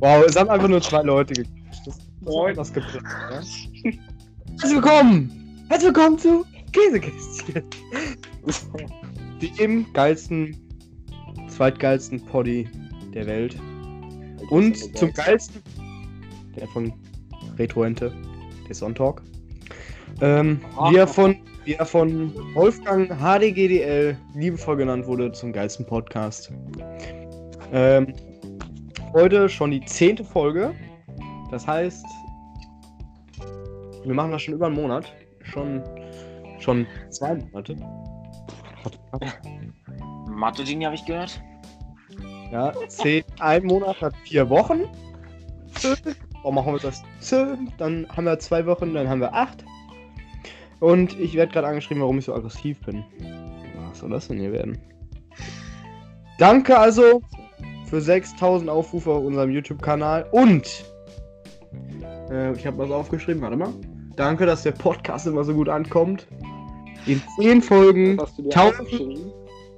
Wow, es haben einfach nur zwei Leute gequatscht. Das, das Moin. das geplant, ja? Herzlich willkommen! Herzlich willkommen zu Käsekästchen. Dem geilsten, zweitgeilsten Poddy der Welt. Und zum geilsten, der von Retroente, der Sonntag. Ähm, wie, er von, wie er von Wolfgang HDGDL liebevoll genannt wurde, zum geilsten Podcast. Ähm, heute schon die zehnte Folge. Das heißt, wir machen das schon über einen Monat. Schon, schon zwei Monate. Mathe-Genie habe ich gehört. Ja, zehn, ein Monat hat vier Wochen. Warum machen wir das? Dann haben wir zwei Wochen, dann haben wir acht. Und ich werde gerade angeschrieben, warum ich so aggressiv bin. Was soll das denn hier werden? Danke also für 6000 Aufrufe auf unserem YouTube-Kanal und äh, ich habe was aufgeschrieben, warte mal. Danke, dass der Podcast immer so gut ankommt. In 10 Folgen Hast du dir?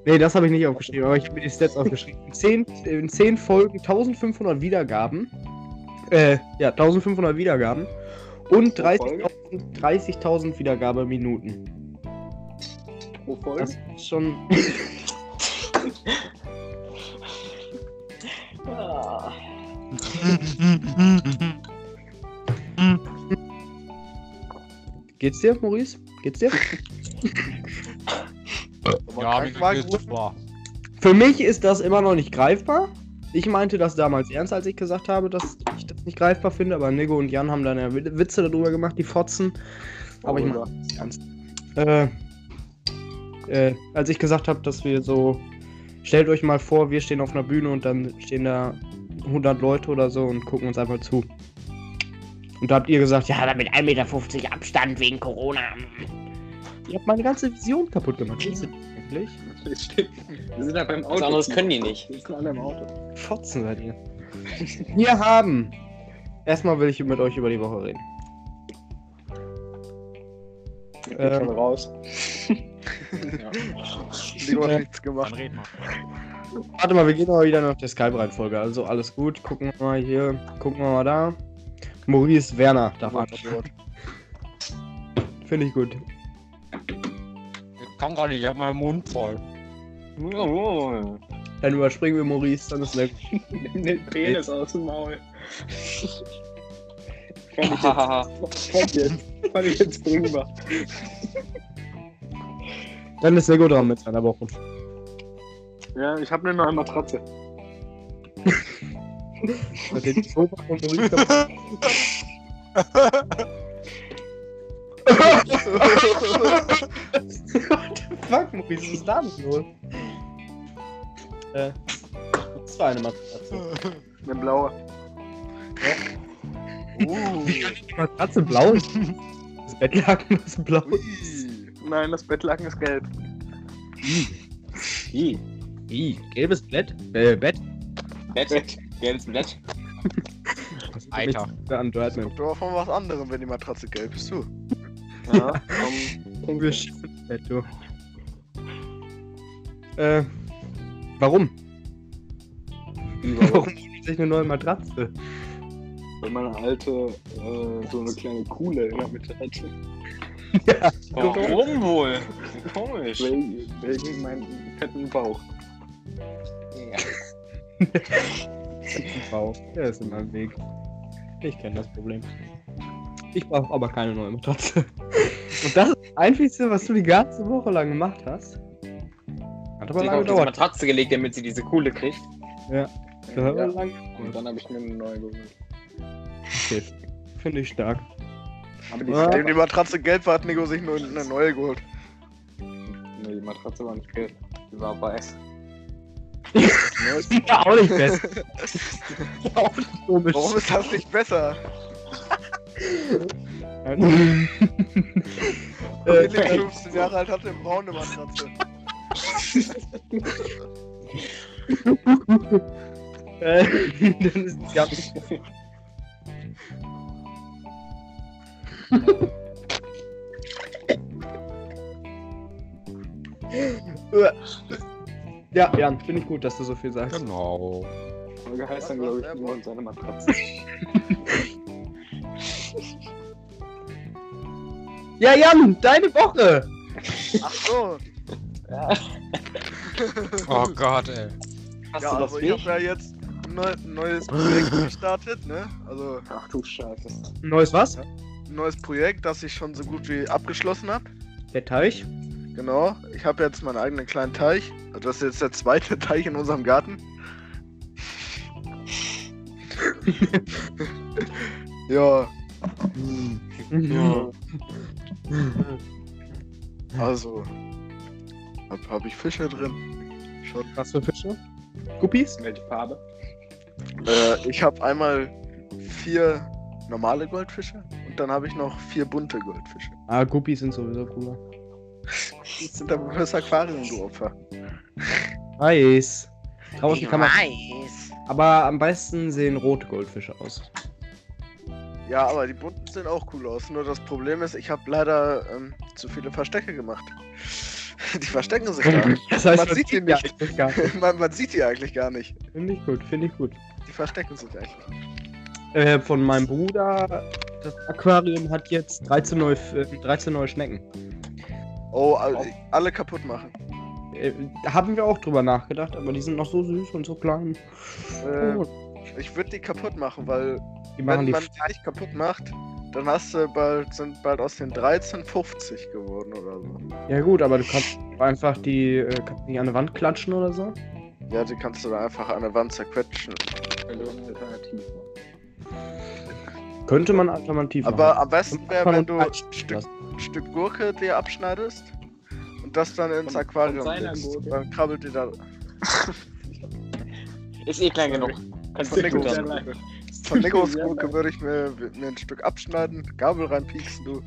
Nee, das habe ich nicht aufgeschrieben, aber ich habe mir die Stats aufgeschrieben. In 10, in 10 Folgen 1500 Wiedergaben. Äh, ja, 1500 Wiedergaben. Und Pro 30.000 30.000 Wiedergabeminuten. Pro Folge? Das ist schon. Geht's dir, Maurice? Geht's dir? Ja, war gut. super. Für mich ist das immer noch nicht greifbar. Ich meinte das damals ernst, als ich gesagt habe, dass ich das nicht greifbar finde, aber Nigo und Jan haben dann ja Wi- Witze darüber gemacht, die Fotzen. Aber ich meine das ernst. Äh, äh, als ich gesagt habe, dass wir so, stellt euch mal vor, wir stehen auf einer Bühne und dann stehen da 100 Leute oder so und gucken uns einfach zu. Und da habt ihr gesagt, ja, damit 1,50 Meter Abstand wegen Corona. Ihr habt meine ganze Vision kaputt gemacht. Denn eigentlich? Das stimmt. Wir sind ja beim Auto. Was anderes können die nicht. Wir sind alle im Auto. Fotzen seid ihr. Wir haben. Erstmal will ich mit euch über die Woche reden. Ich bin Ähm. schon raus. Nico hat Äh, nichts Dann gemacht. Warte mal, wir gehen aber wieder nach der Skype-Reihenfolge. Also alles gut. Gucken wir mal hier. Gucken wir mal da. Maurice Werner darf antworten. Finde ich gut. Ich kann gar nicht, ich hab meinen Mund voll. Dann überspringen wir Maurice, dann ist der. Nimm den Penis aus dem Maul. Fand ich jetzt, Hahaha. fand jetzt, fand ich jetzt bringbar. Dann ist gut dran mit seiner Woche. Ja, ich habe eine neue Matratze. Kaputt. What the fuck, Maurice, was ist da denn los? Äh, das war eine Matratze. Eine blaue. Uh. Wie kann die Matratze blau? Das Bettlaken ist blau. Ui. Nein, das Bettlaken ist gelb. Wie? Wie? Gelbes Bett? Äh, Bett? Bett? Gelbes Bett? Was ist Alter. Da an Dirtman. Kommt doch von was anderem, wenn die Matratze gelb ist. Du. Ja, vom Wir schiffen das Bett, du. Äh, warum? Warum holt sich eine neue Matratze? Weil meine alte äh, so eine kleine Kuhle in der Mitte hatte. Warum wohl? Komisch. Wegen, wegen meinem fetten Bauch. Wow, der ist in meinem Weg. Ich kenne das Problem. Ich brauche aber keine neue Matratze. Und das ist das Einzige, was du die ganze Woche lang gemacht hast. Hat aber lange gedauert. Matratze gelegt, damit sie diese Kuhle kriegt. Ja. lange Und dann habe ich mir eine neue geholt. Okay. Finde ich stark. Aber die, Ja. Nachdem die Matratze gelb war, hat Nico sich nur eine neue geholt. nee, die Matratze war nicht gelb. Die war weiß. Ja, auch nicht besser. auch nicht komisch. Warum ist das nicht besser? äh, Felix, 15 Jahre alt, hatte eine braune Matratze. äh, dann ist es ja nicht. Ja, Jan, finde ich gut, dass du so viel sagst. Genau. Folge heißt dann, glaube ich, nur und seine Matratze. Ja, Jan, deine Woche! Ach so. Oh Gott, ey. Hast Ja, du das also ich habe ja jetzt ein neu, neues Projekt gestartet, ne? Also Ach du Scheiße. Neues was? ein neues Projekt, das ich schon so gut wie abgeschlossen habe. Der Teich. Genau. Ich habe jetzt meinen eigenen kleinen Teich. Also das ist jetzt der zweite Teich in unserem Garten. ja, Ja. also habe hab ich Fische drin. Schon. Was für Fische? Guppies? Welche Farbe? Äh, ich habe einmal vier normale Goldfische und dann habe ich noch vier bunte Goldfische. Ah, Guppies sind sowieso cooler. Das sind aber das Aquarium, du Opfer. Weiß. Draußen kann man. weiß. Aber am besten sehen rote Goldfische aus. Ja, aber die bunten sehen auch cool aus. Nur das Problem ist, ich habe leider ähm, zu viele Verstecke gemacht. Die verstecken sich da. Das heißt, Man sieht die nicht. gar nicht. man, man sieht die eigentlich gar nicht. Finde ich gut, finde ich gut. Die verstecken sich eigentlich. Äh, von meinem Bruder, das Aquarium hat jetzt 13 neue, äh, 13 neue Schnecken. Oh, alle, kaputt machen. Äh, haben wir auch drüber nachgedacht, aber die sind noch so süß und so klein. Äh, Oh, ich würde die kaputt machen, weil die machen wenn die. man die nicht kaputt macht, dann hast du bald, sind bald aus den 13 50 geworden oder so. Ja gut, aber du kannst einfach die, äh, kannst die an eine Wand klatschen oder so. Ja, die kannst du da einfach an der Wand zerquetschen. Alternativ Könnte man alternativ Aber machen. am besten wäre, Kann wenn du ein Stück, Stück Gurke dir abschneidest und das dann ins Von- Aquarium legst. Gurke? Dann krabbelt die da. Ist eh klein genug. Kannst Von dann. leid. Von Nikos Sehr Gurke würde ich mir, mir ein Stück abschneiden, Gabel reinpieksen, du.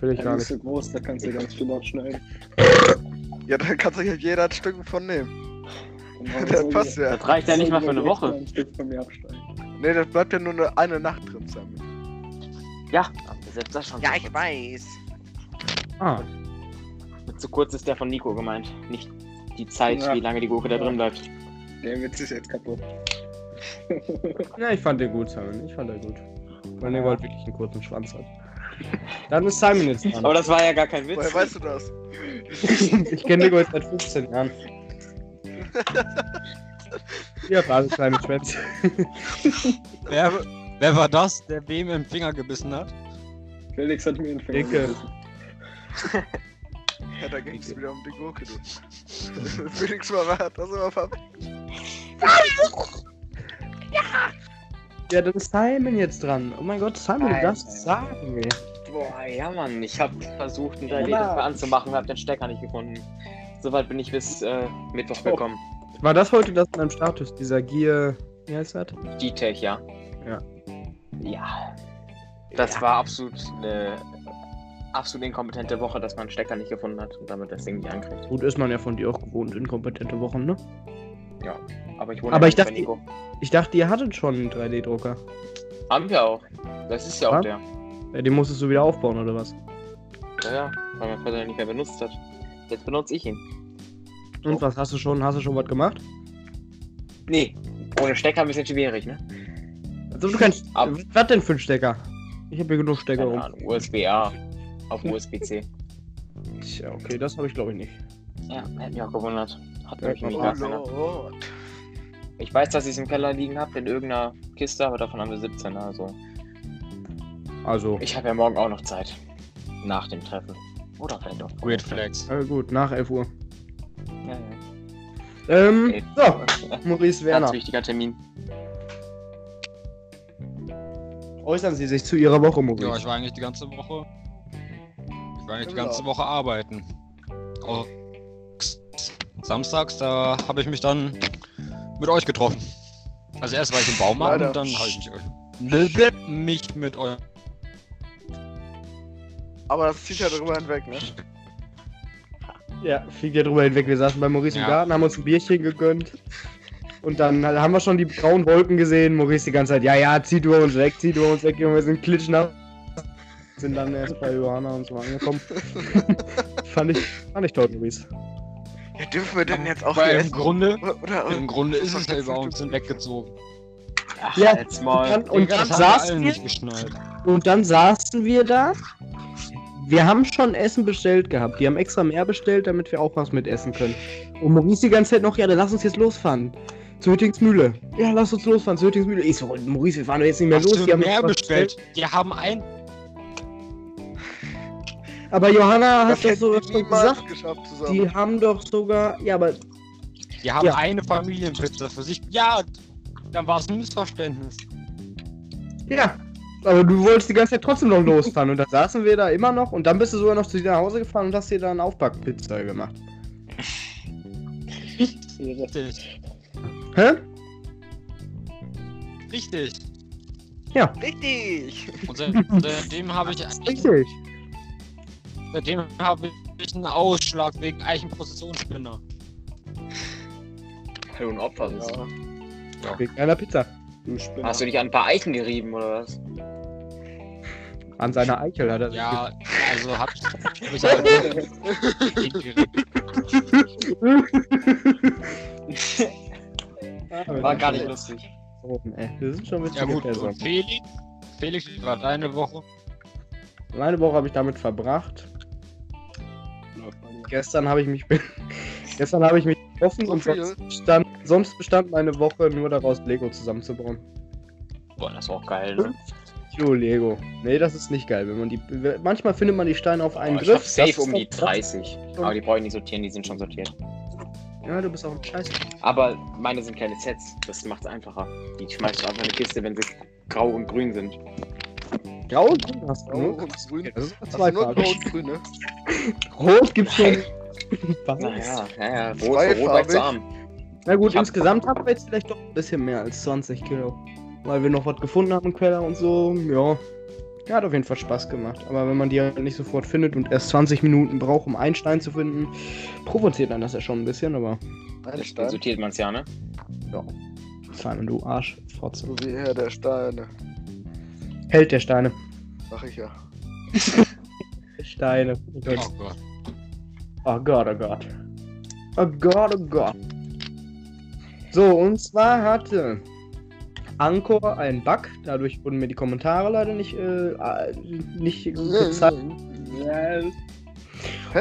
Will ich Ja, gar nicht. so groß, da kannst du ganz viel abschneiden. Ja, dann kannst du ja jeder ein Stück von nehmen. Das passt ja. Das reicht ja nicht mal für eine Woche. Ein Stück von mir abschneiden. Nee, das bleibt ja nur eine, eine Nacht drin zusammen. Ja, aber selbst das schon. Ja, so ich weiß. Ah, Mit zu kurz ist der von Nico gemeint. Nicht die Zeit, Ja. wie lange die Gurke da drin bleibt. Der Witz ist jetzt kaputt. ja, ich fand den gut, Simon. Ich fand den gut. Weil Nico halt wirklich einen kurzen Schwanz hat. Dann ist Simon jetzt Aber dran. das war ja gar kein Witz. Woher weißt du das? ich kenne Nico jetzt seit 15 Jahren. Ihr habt alle kleine Schwänze. Wer, war das, der wem im Finger gebissen hat? Felix hat mir den Finger Dicke. gebissen. Ja, da ging es wieder um die Gurke, du. Felix war hat das immer ver... Ja, dann ist Simon jetzt dran. Oh mein Gott, Simon, du darfst es sagen, ey. Boah, ja Mann, ich hab versucht, einen 3D-Drucker Ja. anzumachen, hab den Stecker nicht gefunden. Soweit bin ich bis äh, Mittwoch Oh. gekommen. War das heute das in deinem Status, dieser Gear. Wie heißt das? D-Tech, ja. Ja. Ja. Das war absolut eine absolut inkompetente Woche, dass man einen Stecker nicht gefunden hat und damit das Ding nicht ankriegt. Gut, ist man ja von dir auch gewohnt, inkompetente Wochen, ne? Aber ich wohne Aber ja ich dachte- Nico. Ich dachte, ihr hattet schon einen 3D-Drucker. Haben wir auch. Das ist ja auch Was? der. Ja, den musstest du wieder aufbauen, oder was? Ja, ja, weil mein Vater ihn nicht mehr benutzt hat. Jetzt benutze ich ihn. Und was hast du schon? Hast du schon was gemacht? Nee, ohne Stecker ein bisschen schwierig, ne? Also du kannst. Ab- Was denn für ein Stecker? Ich habe hier genug Stecker Keine rum. Ahnung, USB-A auf USB-C. Tja, okay, das habe ich glaube ich nicht. Ja, hätte mich auch gewundert. Hat Ja, mich nämlich Oh. Ich weiß, dass ich es im Keller liegen habe, in irgendeiner Kiste, aber davon haben wir 17, also. Also, Ich habe ja morgen auch noch Zeit. Nach dem Treffen. Oder vielleicht auch. Weird Flex. äh, gut, nach 11 Uhr. Ja, ja. Ähm, Ey, so, Maurice Werner, Ganz wichtiger Termin. Äußern Sie sich zu Ihrer Woche, Ja, Maurice. ich war eigentlich die ganze Woche. Ich war eigentlich die Genau. ganze Woche arbeiten. Auch Samstags, da habe ich mich dann mit euch getroffen. Also erst war ich im Baumarkt Leider. und dann habe ich mich, mich mit euch. Aber das zieht ja drüber hinweg, ne? Ja, fliegt ja drüber hinweg. Wir saßen bei Maurice im Ja. Garten, haben uns ein Bierchen gegönnt. Und dann haben wir schon die grauen Wolken gesehen. Maurice die ganze Zeit, ja, ja, zieht über uns weg, zieht über uns weg. Junge, wir sind klitschnass. Sind dann erst bei Johanna und so angekommen. fand, ich, fand ich toll, Maurice. Ja, dürfen wir denn jetzt auch Weil hier im? Grunde, Oder, oder, im Grunde ist es ja jetzt über nicht uns so- hinweggezogen. Ach, Ja, jetzt mal. Und dann, und dann saßen wir, nicht geschnallt. und dann saßen wir da. Wir haben schon Essen bestellt gehabt. Die haben extra mehr bestellt, damit wir auch was mit essen können. Und Maurice die ganze Zeit noch, ja, dann lass uns jetzt losfahren. Zu Hüttingsmühle. Ja, lass uns losfahren, zu Hüttingsmühle. Ich so, Maurice, wir fahren doch jetzt nicht mehr Hast los. Die haben mehr was bestellt? Die haben ein. Aber Johanna hat Das doch hätten so gesagt, geschafft zusammen. die haben doch sogar, ja, aber Die haben Ja. eine Familienpizza für sich. Ja, dann war es ein Missverständnis. Ja, aber du wolltest die ganze Zeit trotzdem noch losfahren und dann saßen wir da immer noch und dann bist du sogar noch zu dir nach Hause gefahren und hast dir dann Aufbackpizza gemacht. Richtig. Hä? Richtig. Richtig! Und seit- seitdem habe ich Richtig. seitdem habe ich einen Ausschlag wegen Eichenprozessionsspinner. Du ein Opfer bist. Ja. Wegen einer Pizza. Du. Hast du dich an ein paar Eichen gerieben oder was? An seiner Eichel hat er sich Ja, also hab hab ich halt War gar nicht lustig. Ey, wir sind schon witzige Ja gut, Felix? Felix, wie war deine Woche? Meine Woche habe ich damit verbracht. Gestern habe ich mich gestern habe ich mich getroffen So und sonst bestand, sonst bestand meine Woche nur daraus, Lego zusammenzubauen. Boah, das war auch geil, ne? Kilo Lego. Nee, das ist nicht geil. Wenn man die. Manchmal findet man die Steine auf einen ich hab Griff. Das safe um die doch- 30. Aber die brauche ich nicht sortieren, die sind schon sortiert. Ja, du bist auch ein Scheiß. Aber meine sind keine Sets, das macht's einfacher. Die schmeißt du einfach in eine Kiste, wenn sie grau und grün sind. Grau und grün hast du. Grau ne? und grün. Das ist du nur grau und grün, ne? Rot gibt's schon. Was? Naja, ja, ja, rot, Zweifarbig. rot war zu arm. Na gut, Ich hab- insgesamt haben wir jetzt vielleicht doch ein bisschen mehr als 20 Kilo. Weil wir noch was gefunden haben im Keller und so. Ja. Ja, hat auf jeden Fall Spaß gemacht. Aber wenn man die halt nicht sofort findet und erst 20 Minuten braucht, um einen Stein zu finden, provoziert einen das ja schon ein bisschen, aber. Ein Dann sortiert man's ja, ne? Simon, du Arsch. Fotze. So wie er der Steine. Held der Steine. Sag ich ja. Steine. Oh Gott. Oh Gott. Oh Gott, oh Gott. Oh Gott, oh Gott. So, und zwar hatte Anchor einen Bug. Dadurch wurden mir die Kommentare leider nicht, äh, äh, nicht gezeigt.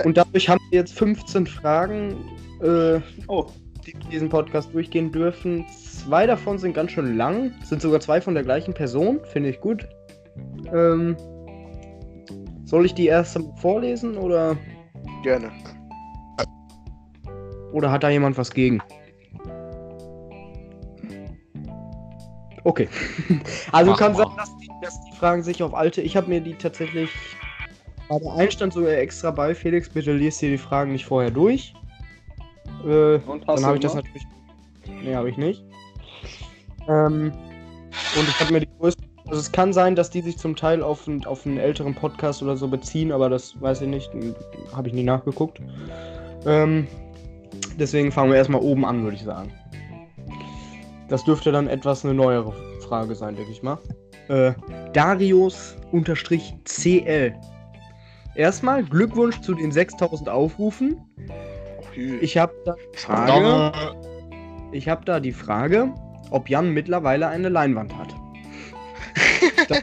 Und dadurch haben wir jetzt 15 Fragen, äh, Oh, die diesen Podcast durchgehen dürfen. Zwei davon sind ganz schön lang. Sind sogar zwei von der gleichen Person. Finde ich gut. Ähm, soll ich die erste vorlesen oder, Gerne. oder hat da jemand was gegen? Okay. also Mach kann mal. sein, dass die, dass die Fragen sich auf alte. Ich habe mir die tatsächlich bei der Einstand sogar extra bei. Felix, bitte liest dir die Fragen nicht vorher durch. Äh, und hast dann habe ich das natürlich. Nee, habe ich nicht. Ähm, und ich habe mir die größten. Also es kann sein, dass die sich zum Teil auf, einen- auf einen älteren Podcast oder so beziehen, aber das weiß ich nicht. Habe ich nie nachgeguckt. Ähm, deswegen fangen wir erstmal oben an, würde ich sagen. Das dürfte dann etwas eine neuere Frage sein, denke ich mal. Äh, Darius-CL. Erstmal Glückwunsch zu den 6000 Aufrufen. Ich habe da Frage, ich habe da die Frage, ob Jan mittlerweile eine Leinwand hat. das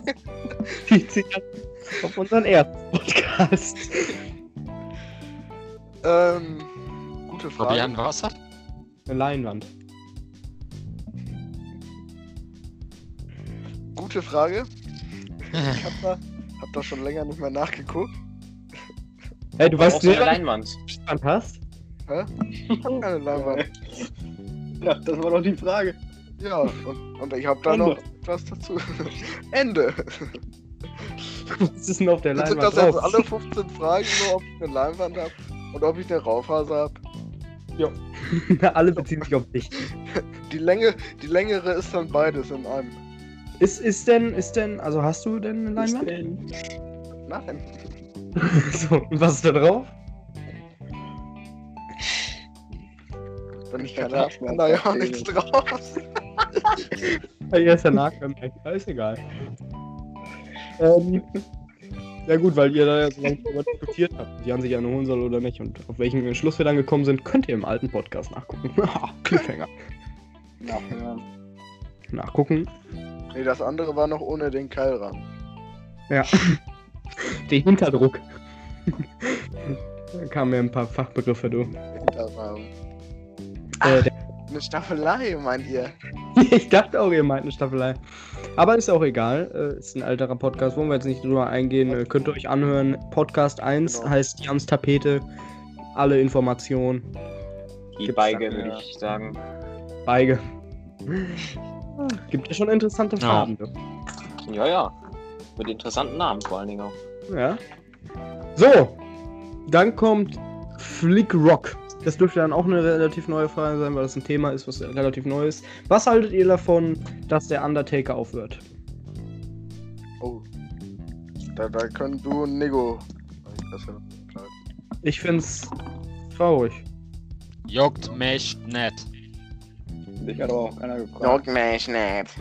zieht sich auf unseren ersten Podcast. Ähm, gute Frage. Fabian, was hat? Eine Leinwand. Gute Frage. Ich hab da, hab da schon länger nicht mehr nachgeguckt. Hey, du weißt nicht, Leinwand. Leinwand hast? Hä? Ich hab keine Leinwand. Ja, das war doch die Frage. Ja, und, und ich hab da Ende. noch was dazu. Ende. Was ist denn auf der Sind Leinwand das jetzt alle 15 Fragen, nur ob ich eine Leinwand hab und ob ich eine Raufaser hab? Alle beziehen sich auf dich. Die Länge, die längere ist dann beides in einem. Ist, ist denn, ist denn, also hast du denn eine Leinwand? Nein. so, und was ist da drauf? Wenn ich Ja, kann da ja auch nichts drauf. Hier ist der Nahkampf. Ja, ist egal. Ähm, ja gut, weil ihr da ja so lange darüber diskutiert habt, ob Jan sich eine holen soll oder nicht und auf welchen Entschluss wir dann gekommen sind, könnt ihr im alten Podcast nachgucken. Cliffhanger. Nachhören. nachgucken. Nee, das andere war noch ohne den Keilrahmen. Ja. Den Hinterdruck. da kamen mir ein paar Fachbegriffe, du. Hinterrahmen. Äh, der, Eine Staffelei, meint ihr? ich dachte auch, ihr meint eine Staffelei. Aber ist auch egal. Äh, ist ein alterer Podcast, wollen wir jetzt nicht drüber eingehen. Äh, könnt ihr euch anhören. Podcast 1 Genau. heißt Jans Tapete. Alle Informationen. Die Gibt's Beige, würde ich sagen. Beige. Gibt ja schon interessante Ja. Farben. du. Ja, ja. Mit interessanten Namen vor allen Dingen auch. Ja. So, dann kommt Flick Rock. Das dürfte dann auch eine relativ neue Frage sein, weil das ein Thema ist, was relativ neu ist. Was haltet ihr davon, dass der Undertaker aufhört? Oh. Da, da können du und ja klar. Ich find's traurig. Juckt mich nicht. Dich hat aber auch keiner gefragt. mich nicht.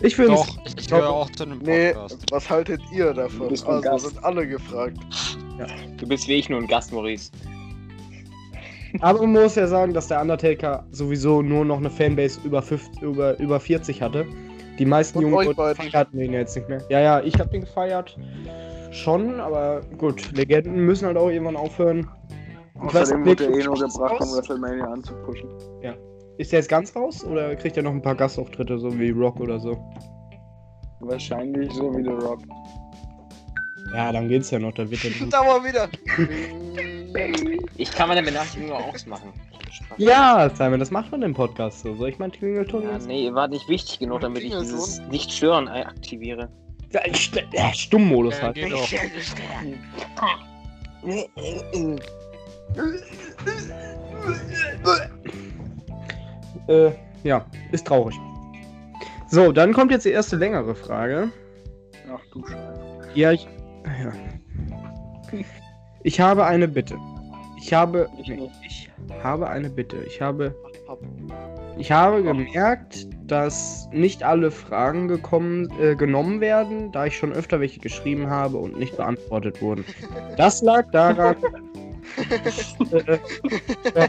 Ich find's. Doch, ich, ich höre auch zu einem Nee, Podcast. was haltet ihr davon? Du bist ein Also Gast. sind alle gefragt. Du bist wie ich nur ein Gast, Maurice. Aber man muss ja sagen, dass der Undertaker sowieso nur noch eine Fanbase über, 50, über, über 40 hatte. Die meisten Und jungen feierten ihn jetzt nicht mehr. Ja, ja, ich hab den gefeiert. Schon, aber gut, Legenden müssen halt auch irgendwann aufhören. Ich weiß Außerdem wurde er eh nur gebracht, um? WrestleMania anzupushen. Ist der jetzt ganz raus oder kriegt er noch ein paar Gastauftritte, so wie Rock oder so? Wahrscheinlich so wie The Rock. Ja, dann geht's ja noch, dann wird er. Da mal wieder. Ich kann meine Benachrichtigung auch ausmachen. ja, Simon, das macht man im Podcast so. Soll ich meinen Klingelton Ja, jetzt? nee, war nicht wichtig genug, damit ich dieses Nicht-Stören aktiviere. Ja, St ja, Stummmodus Ja, halt. geht doch. Äh, ja, ist traurig. So, dann kommt jetzt die erste längere Frage. Ach du Scheiße. Ja, ich. Ja. Ich habe eine Bitte. Ich habe. Ich Nee, ich habe eine Bitte. Ich habe. Ich habe gemerkt, dass nicht alle Fragen gekommen, äh, genommen werden, da ich schon öfter welche geschrieben habe und nicht beantwortet wurden. Das lag daran. äh,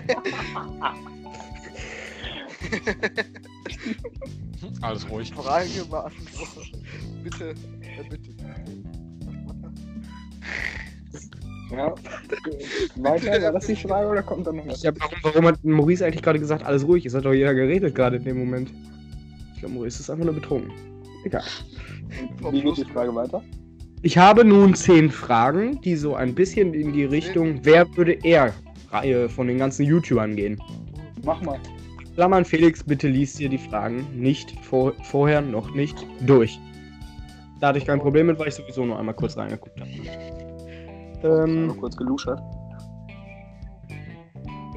Alles ruhig. Frage beantwortet. Bitte, äh, bitte. Ja. Weiter, war das die Frage oder kommt da noch was? ja, warum, warum hat Maurice eigentlich gerade gesagt, alles ruhig? Es hat doch jeder geredet gerade in dem Moment. Ich glaube, Maurice ist einfach nur betrunken. Egal. Wie geht die Frage weiter? Ich habe nun zehn Fragen, die so ein bisschen in die Richtung, wer würde er Reihe von den ganzen YouTubern gehen. Mach mal. Klammern Felix, bitte liest dir die Fragen nicht vor, vorher noch nicht durch. Da hatte ich kein Problem mit, weil ich sowieso nur einmal kurz reingeguckt habe. Ähm, Mal kurz geluschert.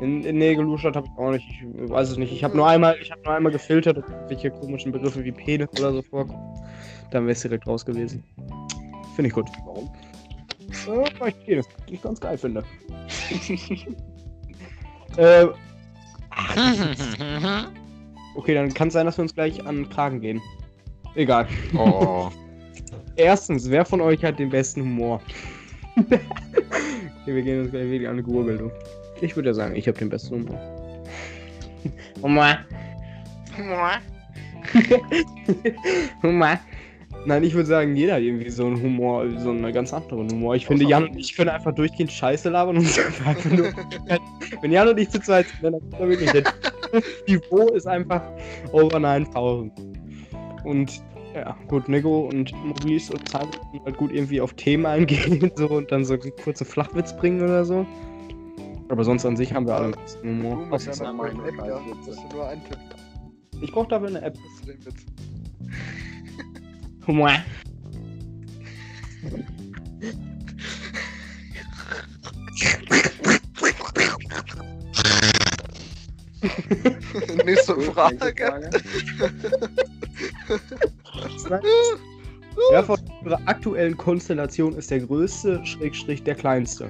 in, in nee, geluschert habe ich auch nicht. Ich weiß es nicht. Ich habe nur einmal, ich habe nur einmal gefiltert, ob welche komischen Begriffe wie Penis oder so vorkommen. Dann wäre es direkt raus gewesen. Finde ich gut. Warum? Ja, weil ich Penis ich ganz geil finde. äh, okay, dann kann es sein, dass wir uns gleich an den Kragen gehen. Egal. oh. Erstens, wer von euch hat den besten Humor? okay, wir gehen uns gleich wirklich an eine Gurgel, du. Ich würde ja sagen, ich habe den besten Humor. Humor. Humor. Nein, ich würde sagen, jeder hat irgendwie so einen Humor, so einen ganz anderen Humor. Ich finde, Jan und ich können einfach durchgehend Scheiße labern und einfach nur. Wenn Jan und ich zu zweit sind, dann ist da wirklich der Niveau ist einfach over 9000. Und ja, gut, Nico und Maurice und Simon können halt gut irgendwie auf Themen eingehen so, und dann so einen kurzen Flachwitz bringen oder so. Aber sonst an sich haben wir alle einen Du Humor. ist deiner einmal neuen App, eine ja. Musst du nur eintippen. Ich brauche dafür eine App. Das ist den Witz. Humor. Nächste Frage. Wer von unserer aktuellen Konstellation ist der größte, Schrägstrich der kleinste?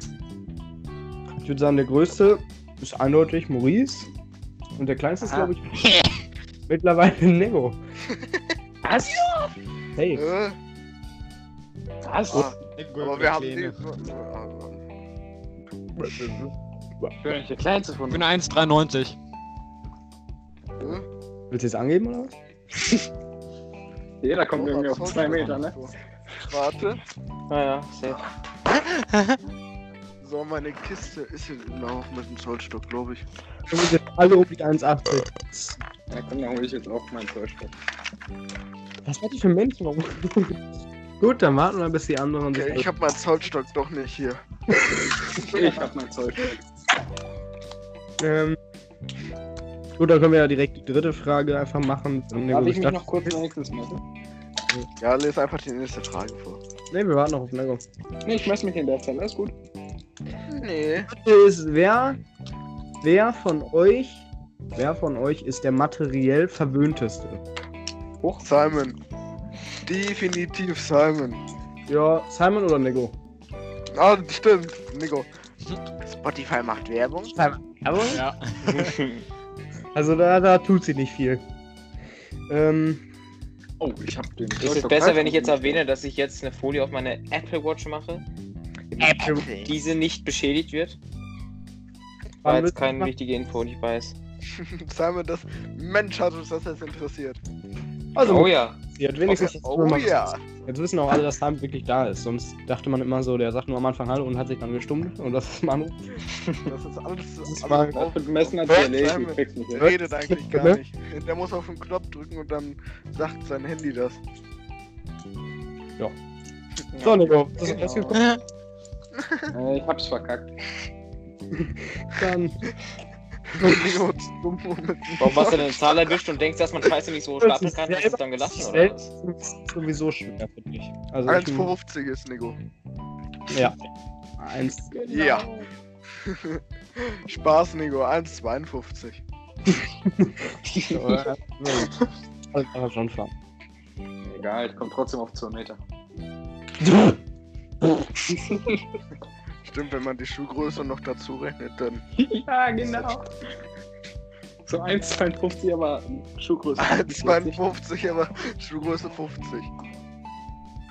Ich würde sagen, der größte ist eindeutig Maurice. Und der kleinste ist, glaube ich, mittlerweile Nego. Was? Hey, Äh, Was? ah, aber wir haben die. Kleine. Ich bin der kleinste von Ich bin 1,93. Äh, willst du jetzt angeben oder was? Jeder kommt irgendwie auf zwei Meter, ne? Warte. Naja, safe. So, meine Kiste ist hier genau mit dem Zollstock, glaube ich. Wir sind jetzt alle um die 1,80. Ja, komm, dann hol ich jetzt auch meinen Zollstock. Was seid ihr für Menschen? Gut, dann warten wir, bis die anderen Okay, sich ich habe meinen Zollstock doch nicht hier. Ich hab meinen Zollstock. Ähm, gut, dann können wir ja direkt die dritte Frage einfach machen. Darf ich mich noch kurz wenigstens messen? Ja, lese einfach die nächste Frage vor. Nee, wir warten noch auf Lego. Nee, ich messe mich in der Zeit, alles gut. Nee. Ist wer, wer von euch, wer von euch ist der materiell verwöhnteste? Simon. Definitiv Simon. Ja, Simon oder Nego? Ah, stimmt. Nico. Spotify macht Werbung. Ja. Also da, da tut sie nicht viel. Ähm, Oh, ich hab den Ist es besser, wenn ich jetzt erwähne, dass ich jetzt eine Folie auf meine Apple Watch mache? Apple. Diese nicht beschädigt wird? War jetzt keine wichtige Info, ich weiß. Simon, das Mensch hat uns das jetzt interessiert. also, Oh ja. sie hat wenigstens jetzt, Oh ja. jetzt wissen auch alle, dass Simon wirklich da ist. Sonst dachte man immer so, der sagt nur am Anfang Hallo und hat sich dann gestummt und das ist Manu. Das ist alles. ist alles mal- auf. Das Messen hat hin. redet eigentlich gar Ne? nicht. Der muss auf den Knopf drücken und dann sagt sein Handy das. So, Nego, das ist Genau. Äh, ich hab's verkackt. Dann. Warum hast du denn eine Zahl erwischt und denkst, dass man Scheiße nicht so stapeln kann, hast du es dann gelassen, oder was? ist sowieso schwer für dich. Also ich, 1,50 ist Nico. ja. Eins. Ja. Spaß, Nico. 1,52. äh, Das kann man schon fahren. Egal, ich komm trotzdem auf 2 Meter. Stimmt, wenn man die Schuhgröße noch dazu rechnet, dann ja, genau. So 1,52, aber Schuhgröße. 1,52, aber Schuhgröße 50.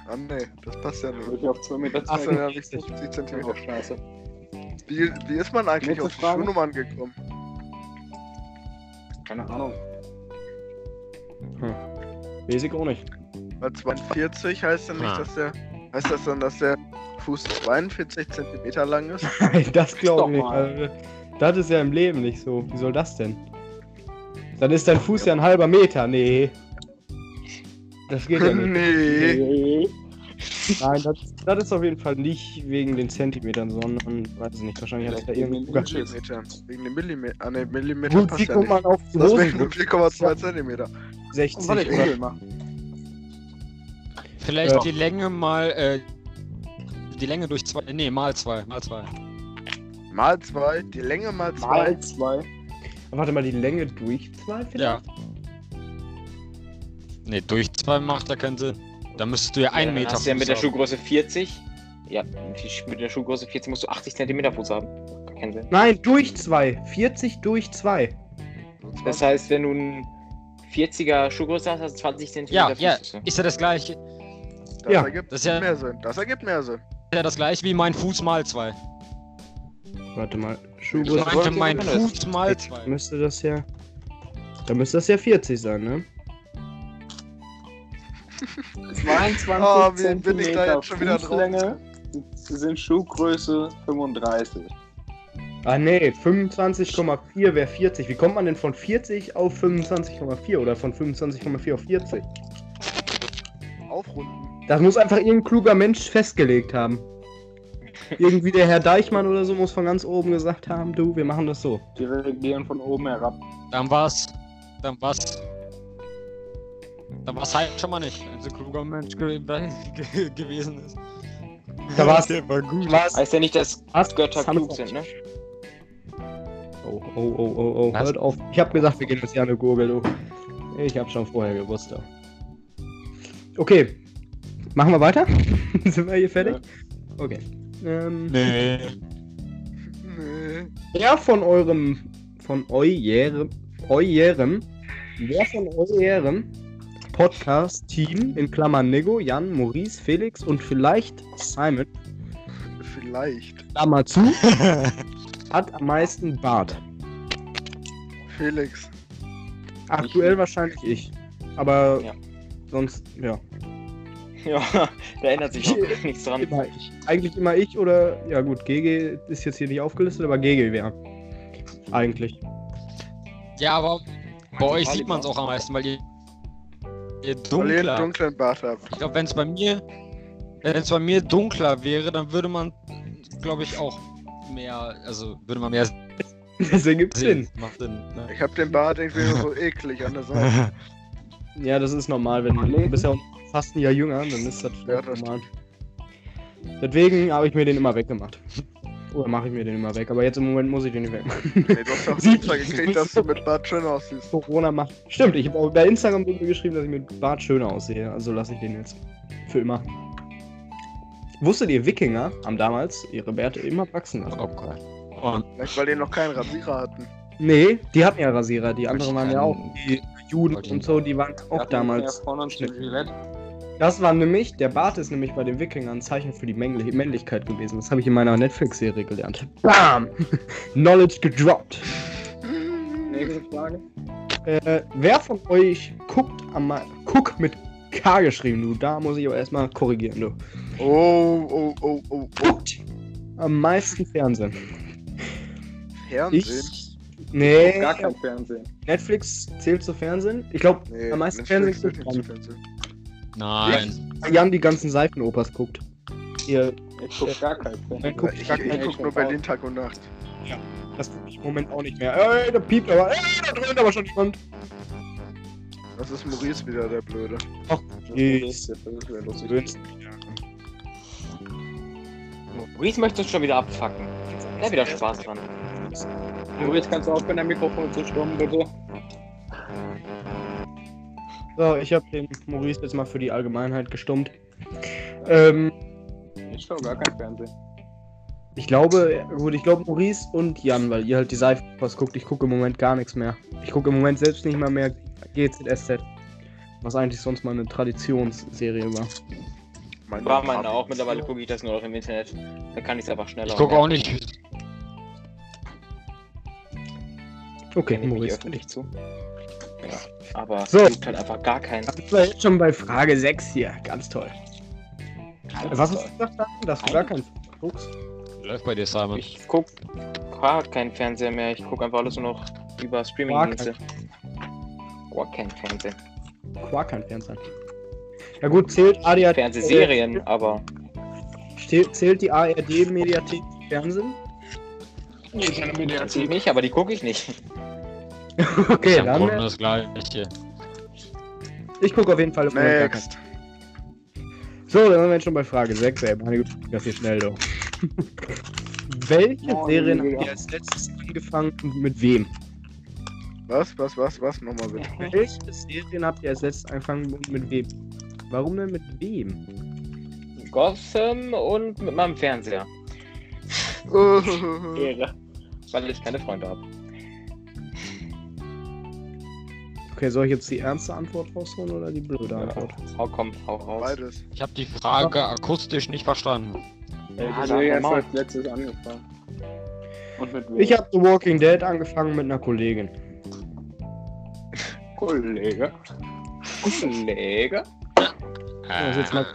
Ah ne, das passt ja Würde nicht. ich auf 2 Meter Ach so, zeigen. ja, nicht 50 Oh, Zentimeter. scheiße. Wie, wie ist man eigentlich Nächste auf die Frage. Schuhnummern gekommen? Keine Ahnung. Weiß ich auch nicht. Weil 42 heißt dann nicht, Ah. dass der. Heißt das dann, dass der Fuß 42 Zentimeter lang ist? Nein, das glaube ich nicht. Also, das ist ja im Leben nicht so. Wie soll das denn? Dann ist dein Fuß ja ein halber Meter. Nee. Das geht ja nicht. nee. Nein, das, das ist auf jeden Fall nicht wegen den Zentimetern, sondern, weiß ich nicht, wahrscheinlich hat es da Wegen irgendwie. den. Millimeter. Wegen dem Millimeter. Ah ne, Millimeter Gut, wie passt ja kommt man auf die Das Hose? wären nur 4,2 Zentimeter. 60 Warte, ich oder. Vielleicht Ja. die Länge mal, äh, die Länge durch zwei, nee, mal zwei, mal zwei. Mal 2, die Länge mal 2. Mal 2. Warte mal, die Länge durch zwei vielleicht? Ja. Nee, durch zwei macht ja keinen Sinn. Da müsstest du ja Ja, einen Meter hast du ja mit der haben. Schuhgröße 40. Ja, mit der Schuhgröße 40 musst du 80 cm Fuß haben. Gar keinen Sinn. Nein, durch zwei. 40 durch zwei. Das heißt, wenn du einen 40er Schuhgröße hast, hast du 20 cm Ja, Fuß. ja, ist ja das gleiche, das ja, ergibt das ja- mehr Sinn. Das ergibt mehr Sinn. ist ja das gleiche wie mein Fuß mal zwei. Warte mal. Ich Schuhgröße. meinte mein das? Fuß mal zwei. Müsste das ja. Da müsste das ja 40 sein, ne? 22 Ah, wie bin ich da jetzt schon wieder drauf? Sind Schuhgröße 35. Ah nee, 25,4 wäre 40. Wie kommt man denn von 40 auf 25,4 oder von 25,4 auf 40? Aufrunden. Das muss einfach irgendein kluger Mensch festgelegt haben. Irgendwie der Herr Deichmann oder so muss von ganz oben gesagt haben, du, wir machen das so. Die reagieren von oben herab. Dann war's, dann war's, dann war's halt schon mal nicht, ein so kluger Mensch ge ge gewesen ist. Da war's- Der war gut. Was? Heißt ja nicht, dass Was? Götter klug sind, ne? Oh, oh, oh, oh, oh, hört auf. Ich hab gesagt, wir gehen jetzt hier eine Gurgel, du. Ich hab schon vorher gewusst. doch. Okay. Machen wir weiter? Sind wir hier fertig? Okay. Ähm, Nee. Nee. Wer von eurem, von eurem, eurem, wer von eurem Podcast-Team, in Klammern Nego, Jan, Maurice, Felix und vielleicht Simon, Vielleicht. Klammer zu, hat am meisten Bart? Felix. Aktuell wahrscheinlich ich. Aber Ja. sonst, ja. Ja, da ändert sich auch nichts dran. Immer ich. Eigentlich immer ich oder, ja gut, GG ist jetzt hier nicht aufgelistet, aber GG wäre. Eigentlich. Ja, aber bei euch sieht man es auch am meisten, weil ihr, ihr Weil ihr einen dunkler. dunklen Bart habt. Ich glaube, wenn es bei mir, wenn es bei mir dunkler wäre, dann würde man, glaube ich, auch mehr, also würde man mehr Das ergibt sehen. Sinn. Macht Sinn. Ne? Ich hab den Bart irgendwie so eklig an der Seite. Ja, das ist normal, wenn du bist ja fast ein Jahr jünger, dann ist das Ja, das normal. Deswegen habe ich mir den immer weggemacht. Oder mache ich mir den immer weg, aber jetzt im Moment muss ich den nicht wegmachen. Nee, du hast doch Dienstag gekriegt, dass du mit Bart schön aussiehst. Corona macht. Stimmt, ich habe auch bei Instagram mir geschrieben, dass ich mit Bart schöner aussehe. Also lasse ich den jetzt. Für immer. Wusstet ihr, Wikinger haben damals ihre Bärte immer wachsen lassen? Oh Gott. Und Vielleicht, weil die noch keinen Rasierer hatten. Nee, die hatten ja Rasierer. Die anderen waren ja auch. Die Juden Okay. und so, die waren auch damals. Vorne und Gillette. Das war nämlich, der Bart ist nämlich bei den Wikingern ein Zeichen für die Männlich Männlichkeit gewesen. Das habe ich in meiner Netflix-Serie gelernt. Bam! Knowledge gedroppt. Nächste Frage. Äh, wer von euch guckt am Guck mit K geschrieben, du? Da muss ich aber erstmal korrigieren, du. Oh, oh, oh, oh, oh. Guckt am meisten Fernsehen. Fernsehen? Ich. Nee, Gar kein Fernsehen. Netflix zählt zu Fernsehen. Ich glaube, Nee, am meisten Netflix Fernsehen zählt zu. Fernsehen. Nein. Jan die ganzen Seifenopers guckt. Ihr, Ich guck gar kein dann Fernsehen. guckt Ich, gar ich, ich guck nur Berlin Tag und Nacht. Das gucke ich im Moment auch nicht mehr. Ey, da piept aber. Ey, da dröhnt aber schon jemand. Das ist Maurice wieder, der Blöde. Ach. Dröhnst. Maurice möchte uns schon wieder abfacken. Da wieder Spaß dran. Maurice, kannst du aufhören, dein Mikrofon zu stummen, bitte? So, ich habe den Maurice jetzt mal für die Allgemeinheit gestummt. Ähm, Ich schau gar kein Fernsehen. ich glaube, gut, ich glaube Maurice und Jan, weil ihr halt die Seifenopers guckt. Ich gucke im Moment gar nichts mehr. Ich gucke im Moment selbst nicht mal mehr GZSZ. Was eigentlich sonst mal eine Traditionsserie war. Mein War meine auch. Mittlerweile gucke ich das nur noch im Internet. Da kann ich es einfach schneller. Ich gucke auch nicht. Okay, Maurice. öffentlich zu. Ja, aber So. so. gibt halt einfach gar keinen. Dann sind wir jetzt schon bei Frage 6 hier. Ganz toll. Was hast du gesagt, dass du gar keinen guckst? Läuft bei dir, Simon. Ich guck gar keinen Fernseher mehr. Ich gucke einfach alles nur noch über Streaming-Dienste. Gar kein Fernsehen. Quark kein Fernsehen. Ja gut, zählt ADHD. Fernsehserien, aber Zählt, die ARD-Mediathek Fernsehen? Nee, keine sehe ich nicht, aber die gucke ich nicht. Okay, Im dann. Das gleiche. Ich gucke auf jeden Fall auf Next. So, dann sind wir jetzt schon bei Frage 6, ey. Meine Güte, das hier schnell, doch. Welche Oh, Serien habt ihr als letztes angefangen und mit wem? Was, was, was, was? Nochmal bitte. Welche Serien habt ihr als letztes angefangen und mit wem? Warum denn mit wem? Gotham und mit meinem Fernseher. Ehre. Weil ich keine Freunde habe. Okay, soll ich jetzt die ernste Antwort rausholen oder die blöde Antwort? Hau komm, hau raus. Beides. Ich habe die Frage akustisch nicht verstanden. Ja, Ja, jetzt mal. als letztes angefangen. Und mit wem? Ich habe The Walking Dead angefangen mit einer Kollegin. Kollege. Kollege? Das ist jetzt mal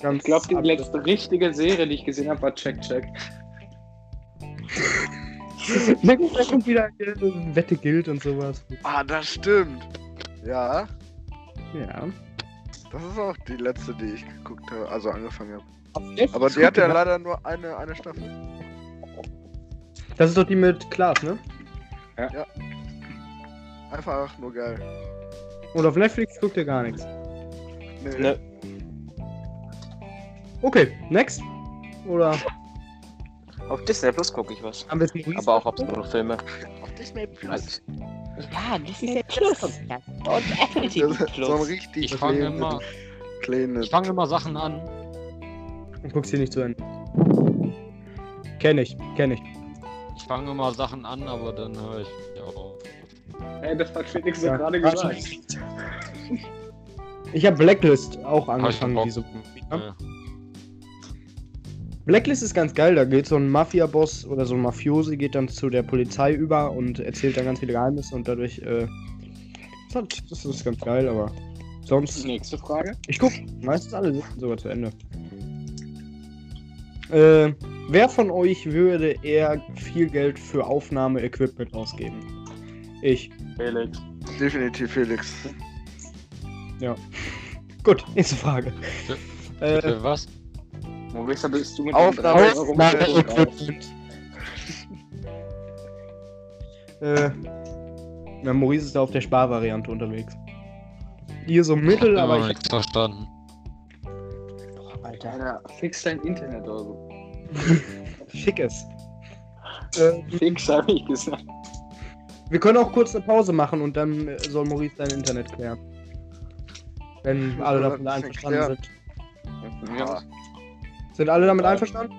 ganz Ich glaube, die letzte richtige Serie, die ich gesehen habe, war Check Check. Na gut, da kommt wieder äh, Wette gilt und sowas. Ah, das stimmt. Ja, Ja. das ist auch die letzte, die ich geguckt habe, also angefangen habe. Aber Aber die hat ja leider nur eine, eine Staffel. Das ist doch die mit Klaas, ne? Einfach nur geil. Und auf Netflix guckt ihr gar nichts. Nee. Ne, Okay, next. Oder auf Disney Plus gucke ich was. haben wir es Maurice? Aber auch absolute Filme. Disney Plus. Also, ja, Disney Plus. Und Apple TV ist so ein Plus. richtig Ich fange immer, ich fange immer Sachen an. Und guckst hier nicht zu Ende. Kenn ich, kenn ich. Ich fange immer Sachen an, aber dann höre ich auf. Ey, das hat Felix Ja, gerade gesagt. Ich habe Blacklist auch angefangen. Diese Ja. Blacklist ist ganz geil, da geht so ein Mafia-Boss oder so ein Mafiosi geht dann zu der Polizei über und erzählt dann ganz viele Geheimnisse und dadurch, äh, das, hat, das ist ganz geil, aber Sonst. Nächste Frage. Ich guck, meistens alle sind sogar zu Ende. Äh, wer von euch würde eher viel Geld für Aufnahmeequipment ausgeben? Ich. Felix. Definitiv Felix. Gut, nächste Frage. Äh, Für was? Maurice, bist du mit Aufnahme- den 30 Euro mit der raus? Aufnahmeequipment. äh, na, Maurice ist da auf der Sparvariante unterwegs. Hier so mittel, aber aber ich ich. nichts verstanden. Alter, Alter, fix dein Internet oder so. schickes. Äh, Fix, hab ich gesagt. Wir können auch kurz eine Pause machen und dann äh, soll Maurice sein Internet klären. Wenn alle bisschen einverstanden sind. Ja. Sind alle damit einverstanden?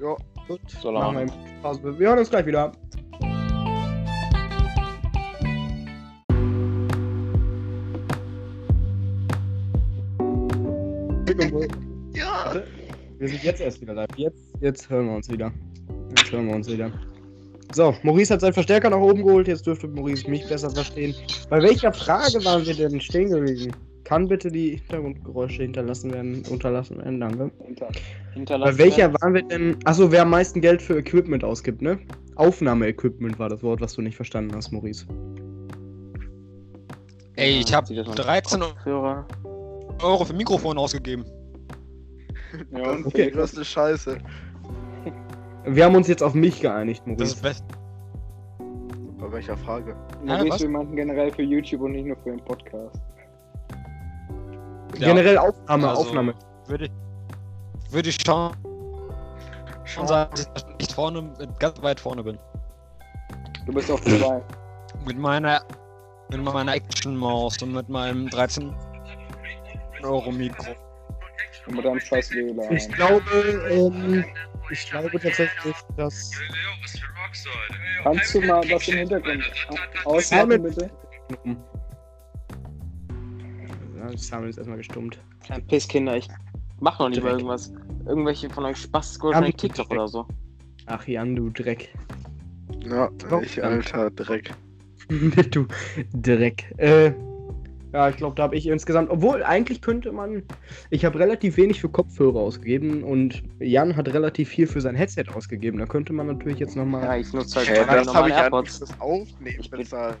Ja. Gut. So machen wir lange. Wir hören uns gleich wieder. Ja. Wir sind jetzt erst wieder live. Jetzt, jetzt hören wir uns wieder. Jetzt hören wir uns wieder. So, Maurice hat seinen Verstärker nach oben geholt. Jetzt dürfte Maurice mich besser verstehen. Bei welcher Frage waren wir denn stehen gewesen? Kann bitte die Hintergrundgeräusche hinterlassen werden, unterlassen werden, danke. Hinter, Bei hinterlassen. welcher waren wir denn? Achso, wer am meisten Geld für Equipment ausgibt, ne? Aufnahmeequipment war das Wort, was du nicht verstanden hast, Maurice. Ey, ich hab Sieht das mal- 13 Kopfhörer. Euro für Mikrofon ausgegeben. Ja, und Okay. Die größte Scheiße. Wir haben uns jetzt auf mich geeinigt, Das Maurice. ist best. Bei welcher Frage? Maurice, was? wir meinten generell für YouTube und nicht nur für den Podcast. Ja, Generell Aufnahme, Also- Aufnahme. Würde ich, würde ich schon, schon sagen, dass ich nicht vorne, ganz weit vorne bin. Du bist auf zwei. Mit meiner, mit meiner Action-Maus und mit meinem 13 Euro Mikro. Und mit deinem scheiß WLAN. Ich glaube, ähm, ich glaube tatsächlich, dass. Kannst du mal was im Hintergrund ausmachen, bitte? Ja, Samuel ist erstmal gestummt. Kleine Pisskinder, ich mach noch nicht mal irgendwas. Irgendwelche von euch Ja, ja, wie TikTok Dreck. oder so. Ach Jan, du Dreck. Ja, Doch, ich, dann. alter Dreck. du Dreck. Äh, ja, ich glaube, da habe ich insgesamt. Obwohl, eigentlich könnte man. Ich habe relativ wenig für Kopfhörer ausgegeben und Jan hat relativ viel für sein Headset ausgegeben. Da könnte man natürlich jetzt nochmal. Ja, ich nutze halt Hey, das habe ich ja AirPods. fürs Aufnehmen Ich bin- bezahlt.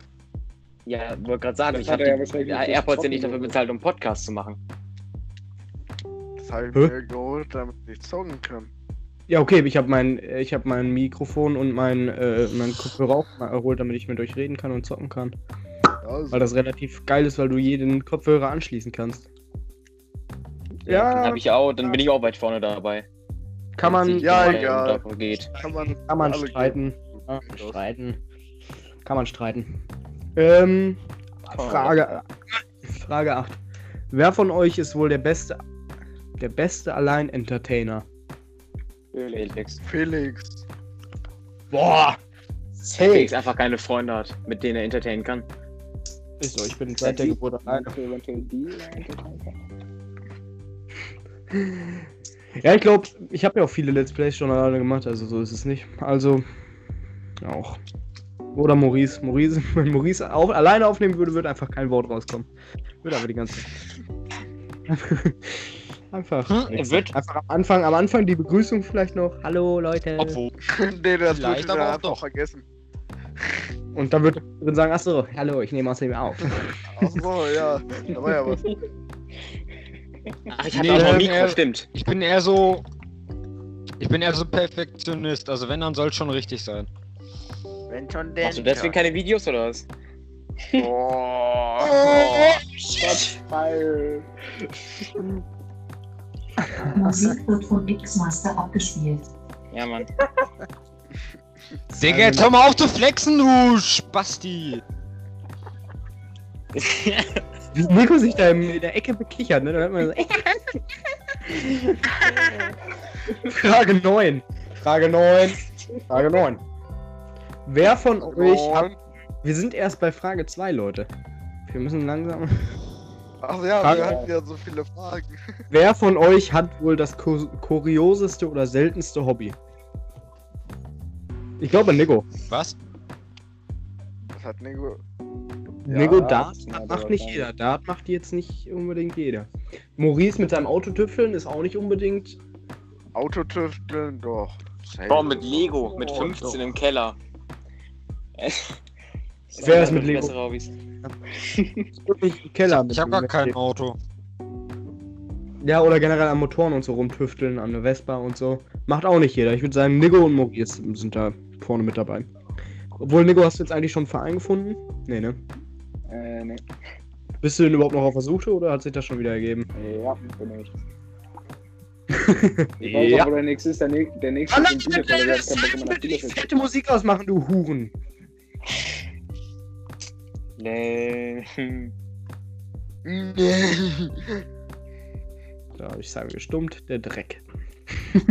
Ja, wollte gerade sagen, Das ich habe er ja ja, AirPods ja nicht dafür bezahlt, um Podcast zu machen. Das habe ich Hä? mir geholt, damit ich zocken kann. Ja, okay, ich habe mein, ich hab mein Mikrofon und mein, äh, mein Kopfhörer auch mal erholt, damit ich mit euch reden kann und zocken kann. Also, Weil das relativ geil ist, weil du jeden Kopfhörer anschließen kannst. Dann Ja, habe ich auch, dann bin ich auch weit vorne dabei. kann man, Ja, egal. darum geht. kann man, kann man streiten. Ja, streiten. Kann man streiten. Ähm, Frage, Frage 8. Wer von euch ist wohl der beste, der beste Allein-Entertainer? Felix. Felix. Boah! Felix einfach keine Freunde hat, mit denen er entertainen kann. Ist so, ich bin seit der Geburt Entertainer. Ja, ich glaube, ich habe ja auch viele Let's Plays schon alleine gemacht, also so ist es nicht. Also, auch. Oder Maurice. Maurice, wenn Maurice auf, alleine aufnehmen würde, würde einfach kein Wort rauskommen. Würde aber die ganze Einfach. Hm, er wird- Einfach am Anfang, am Anfang die Begrüßung vielleicht noch. Hallo Leute. Obwohl, nee, das Vielleicht würde ich aber auch doch. vergessen. Und dann wird er drin sagen, achso, hallo, ich nehme außerdem auf. Achso, ja. Da war ja was. Ach, ich hatte Nee, auch noch ein ähm, Mikro, er- stimmt. ich bin eher so. Ich bin eher so Perfektionist. Also wenn, dann soll es schon richtig sein. Wenn schon denn. Machst du deswegen keine Videos oder was? Boah. Geil. Musik wird von Mixmaster abgespielt. Ja, Mann. Digga, jetzt hör mal auf zu flexen, du Spasti! Wie Nico sich da in der Ecke bekichert, ne? Dann hört man so. Frage 9. Frage 9. Frage 9. Wer von euch hat. Wir sind erst bei Frage 2, Leute. Wir müssen langsam. Ach ja, Frage- wir hatten ja so viele Fragen. Wer von euch hat wohl das kur kurioseste oder seltenste Hobby? Ich glaube Nico. Was? Was hat Nico? Nego, Ja, Dart das macht nicht jeder. Dart macht jetzt nicht unbedingt jeder. Maurice mit seinem Autotüffeln ist auch nicht unbedingt. Autotüfteln, doch. Boah, mit Lego, mit Oh, 15 im Keller. Wer ist mit Lego? Bessere Hobbys. Wirklich im Keller. Ich habe gar kein Auto. Ja, oder generell an Motoren und so rumtüfteln, an der Vespa und so. Macht auch nicht jeder. Ich würde sagen, Nigo und Maurice sind da vorne mit dabei. Obwohl, Nigo, hast du jetzt eigentlich schon einen Verein gefunden? Nee, ne? Äh, nee. Bist du denn überhaupt noch auf der Suche oder hat sich das schon wieder ergeben? Ja, bin ich. Ich weiß auch, wo der nächste ist. Der, nächste- der nächste Ah, ist Der Bielefeld zu fette Musik ausmachen, du Huren. Nee. Da habe ich Simon gestummt, der Dreck.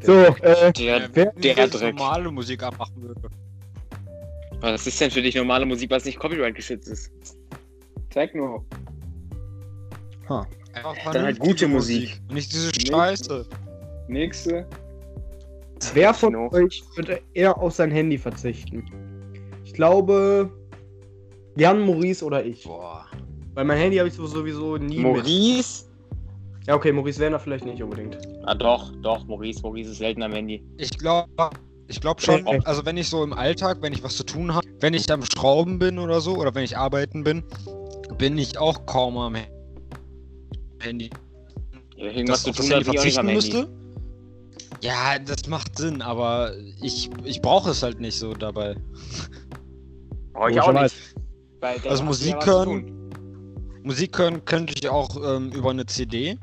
so, äh, Der, wer, der Dreck. normale Musik abmachen würde. Was ist denn für dich normale Musik, was nicht Copyright geschützt ist? Techno. Einfach Dann halt gute Musik. Und nicht diese. Scheiße. Nächste. wer von euch würde eher auf sein Handy verzichten? Ich glaube, Jan, Maurice oder ich. Boah. Weil mein Handy habe ich so- sowieso nie mit. Maurice? Ja, okay, Maurice Werner vielleicht nicht unbedingt. Ah doch, doch, Maurice. Maurice ist selten am Handy. Ich glaube ich glaub schon, also wenn ich so im Alltag, wenn ich was zu tun habe, wenn ich am Schrauben bin oder so, oder wenn ich arbeiten bin, bin ich auch kaum am Handy. Ja, Irgendwas zu das tun Handy verzichten Handy. müsste? Ja, das macht Sinn, aber ich, ich brauche es halt nicht so dabei. Oh, ich auch nicht. Also Musik hören? Musik hören könnte ich auch ähm, über eine CD.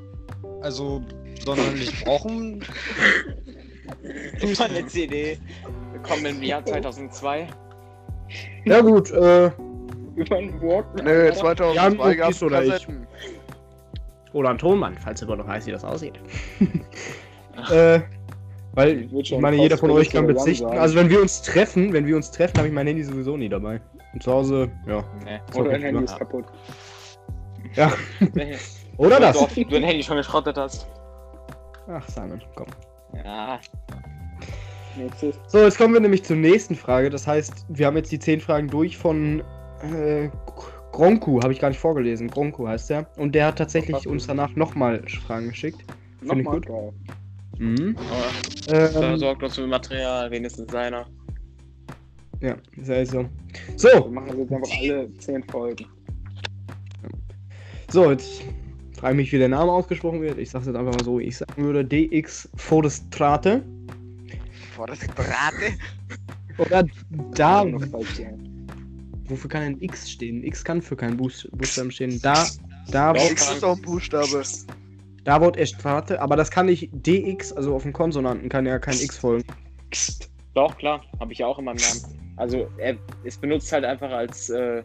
Also sonderlich brauchen. Über eine CD. Willkommen im Jahr 2002. Ja gut, äh, Über ein Walkman. Nö, Jan, 2002 gab's Maurice oder ich? Oder ein Tonmann, falls ihr immer noch weiß, wie das aussieht. äh, weil, Ich ich meine, jeder von euch kann bezichten. Also wenn wir uns treffen, wenn wir uns treffen, habe ich mein Handy sowieso nie dabei. Und zu Hause, ja. Nee. Oder ein Ja. Handy ist kaputt. Ja. Oder das? So oft du dein Handy schon geschrottet hast. Ach, Simon, komm. Ja. So, jetzt kommen wir nämlich zur nächsten Frage. Das heißt, wir haben jetzt die zehn Fragen durch von äh, Gronku, habe ich gar nicht vorgelesen. Gronku heißt der. Und der hat tatsächlich uns danach nochmal Fragen geschickt. Finde ich gut. geil. Mhm. Aber da Ähm, sorgt uns für Material, wenigstens seiner. ja, ist ja so. Wir So, machen das jetzt einfach alle 10 Folgen. so, jetzt frage ich mich, wie der Name ausgesprochen wird. Ich sage jetzt einfach mal so, wie ich sagen würde. DX Forestrate. Brate. Oder da. Wofür kann ein X stehen? X kann für keinen Buchst- Buchstaben stehen. Da. Da. X ist doch ein Buchstabe. Davort Estrate, aber das kann nicht DX, also auf den Konsonanten kann ja kein X folgen. Doch, klar, habe ich ja auch in meinem Namen. Also, er ist benutzt halt einfach als äh,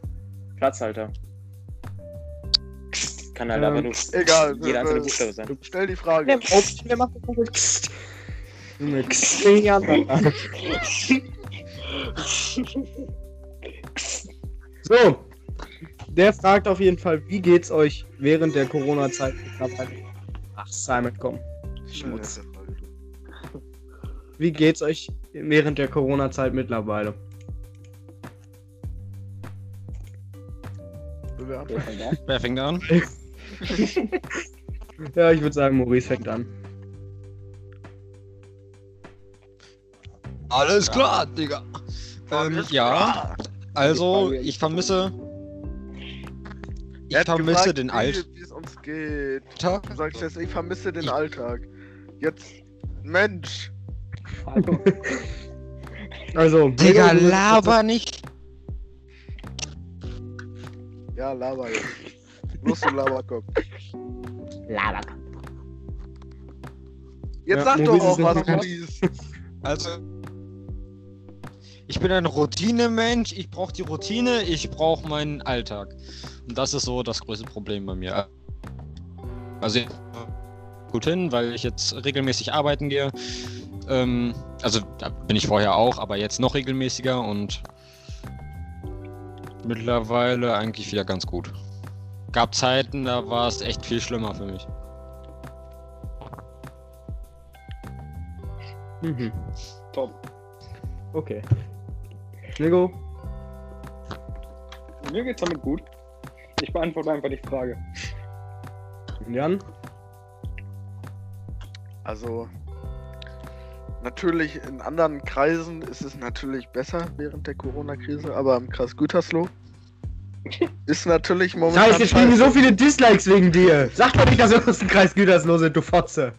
Platzhalter. Kann halt Ähm, aber nur Egal. jeder einzelne Buchstabe sein. Stell die Frage. Wer, wer macht das? Junge, So, der fragt auf jeden Fall, wie geht's euch während der Corona-Zeit mittlerweile? Ach, Simon, komm. Schmutz. Wie geht's euch während der Corona-Zeit mittlerweile? Wer fängt an? Wer fängt an? Ja, ich würde sagen, Maurice fängt an. Alles klar, Digga. Ähm, ja, also ich vermisse. Ich Er vermisse den wie- Uns geht. Du sagst jetzt, ich vermisse den Alltag. Jetzt, Mensch. Hallo. Also, Digga, laber nicht. Ja, laber jetzt. Los, du Laberkopf. Laberkopf. Jetzt Ja, sag doch auch was, Maurice. Also. Ich bin ein Routinemensch, ich brauche die Routine, ich brauche meinen Alltag. Und das ist so das größte Problem bei mir. Also gut hin, weil ich jetzt regelmäßig arbeiten gehe. Ähm, also da bin ich vorher auch, aber jetzt noch regelmäßiger und mittlerweile eigentlich wieder ganz gut. Gab Zeiten, da war es echt viel schlimmer für mich. Mhm. Top. Okay. Nico? Mir geht's damit gut. Ich beantworte einfach die Frage. Jan? Also, natürlich in anderen Kreisen ist es natürlich besser während der Corona-Krise, aber im Kreis Gütersloh ist natürlich momentan. Scheiße, kriegen wir so viele Dislikes wegen dir. Sag doch nicht, dass wir aus dem Kreis Gütersloh sind, du Fotze.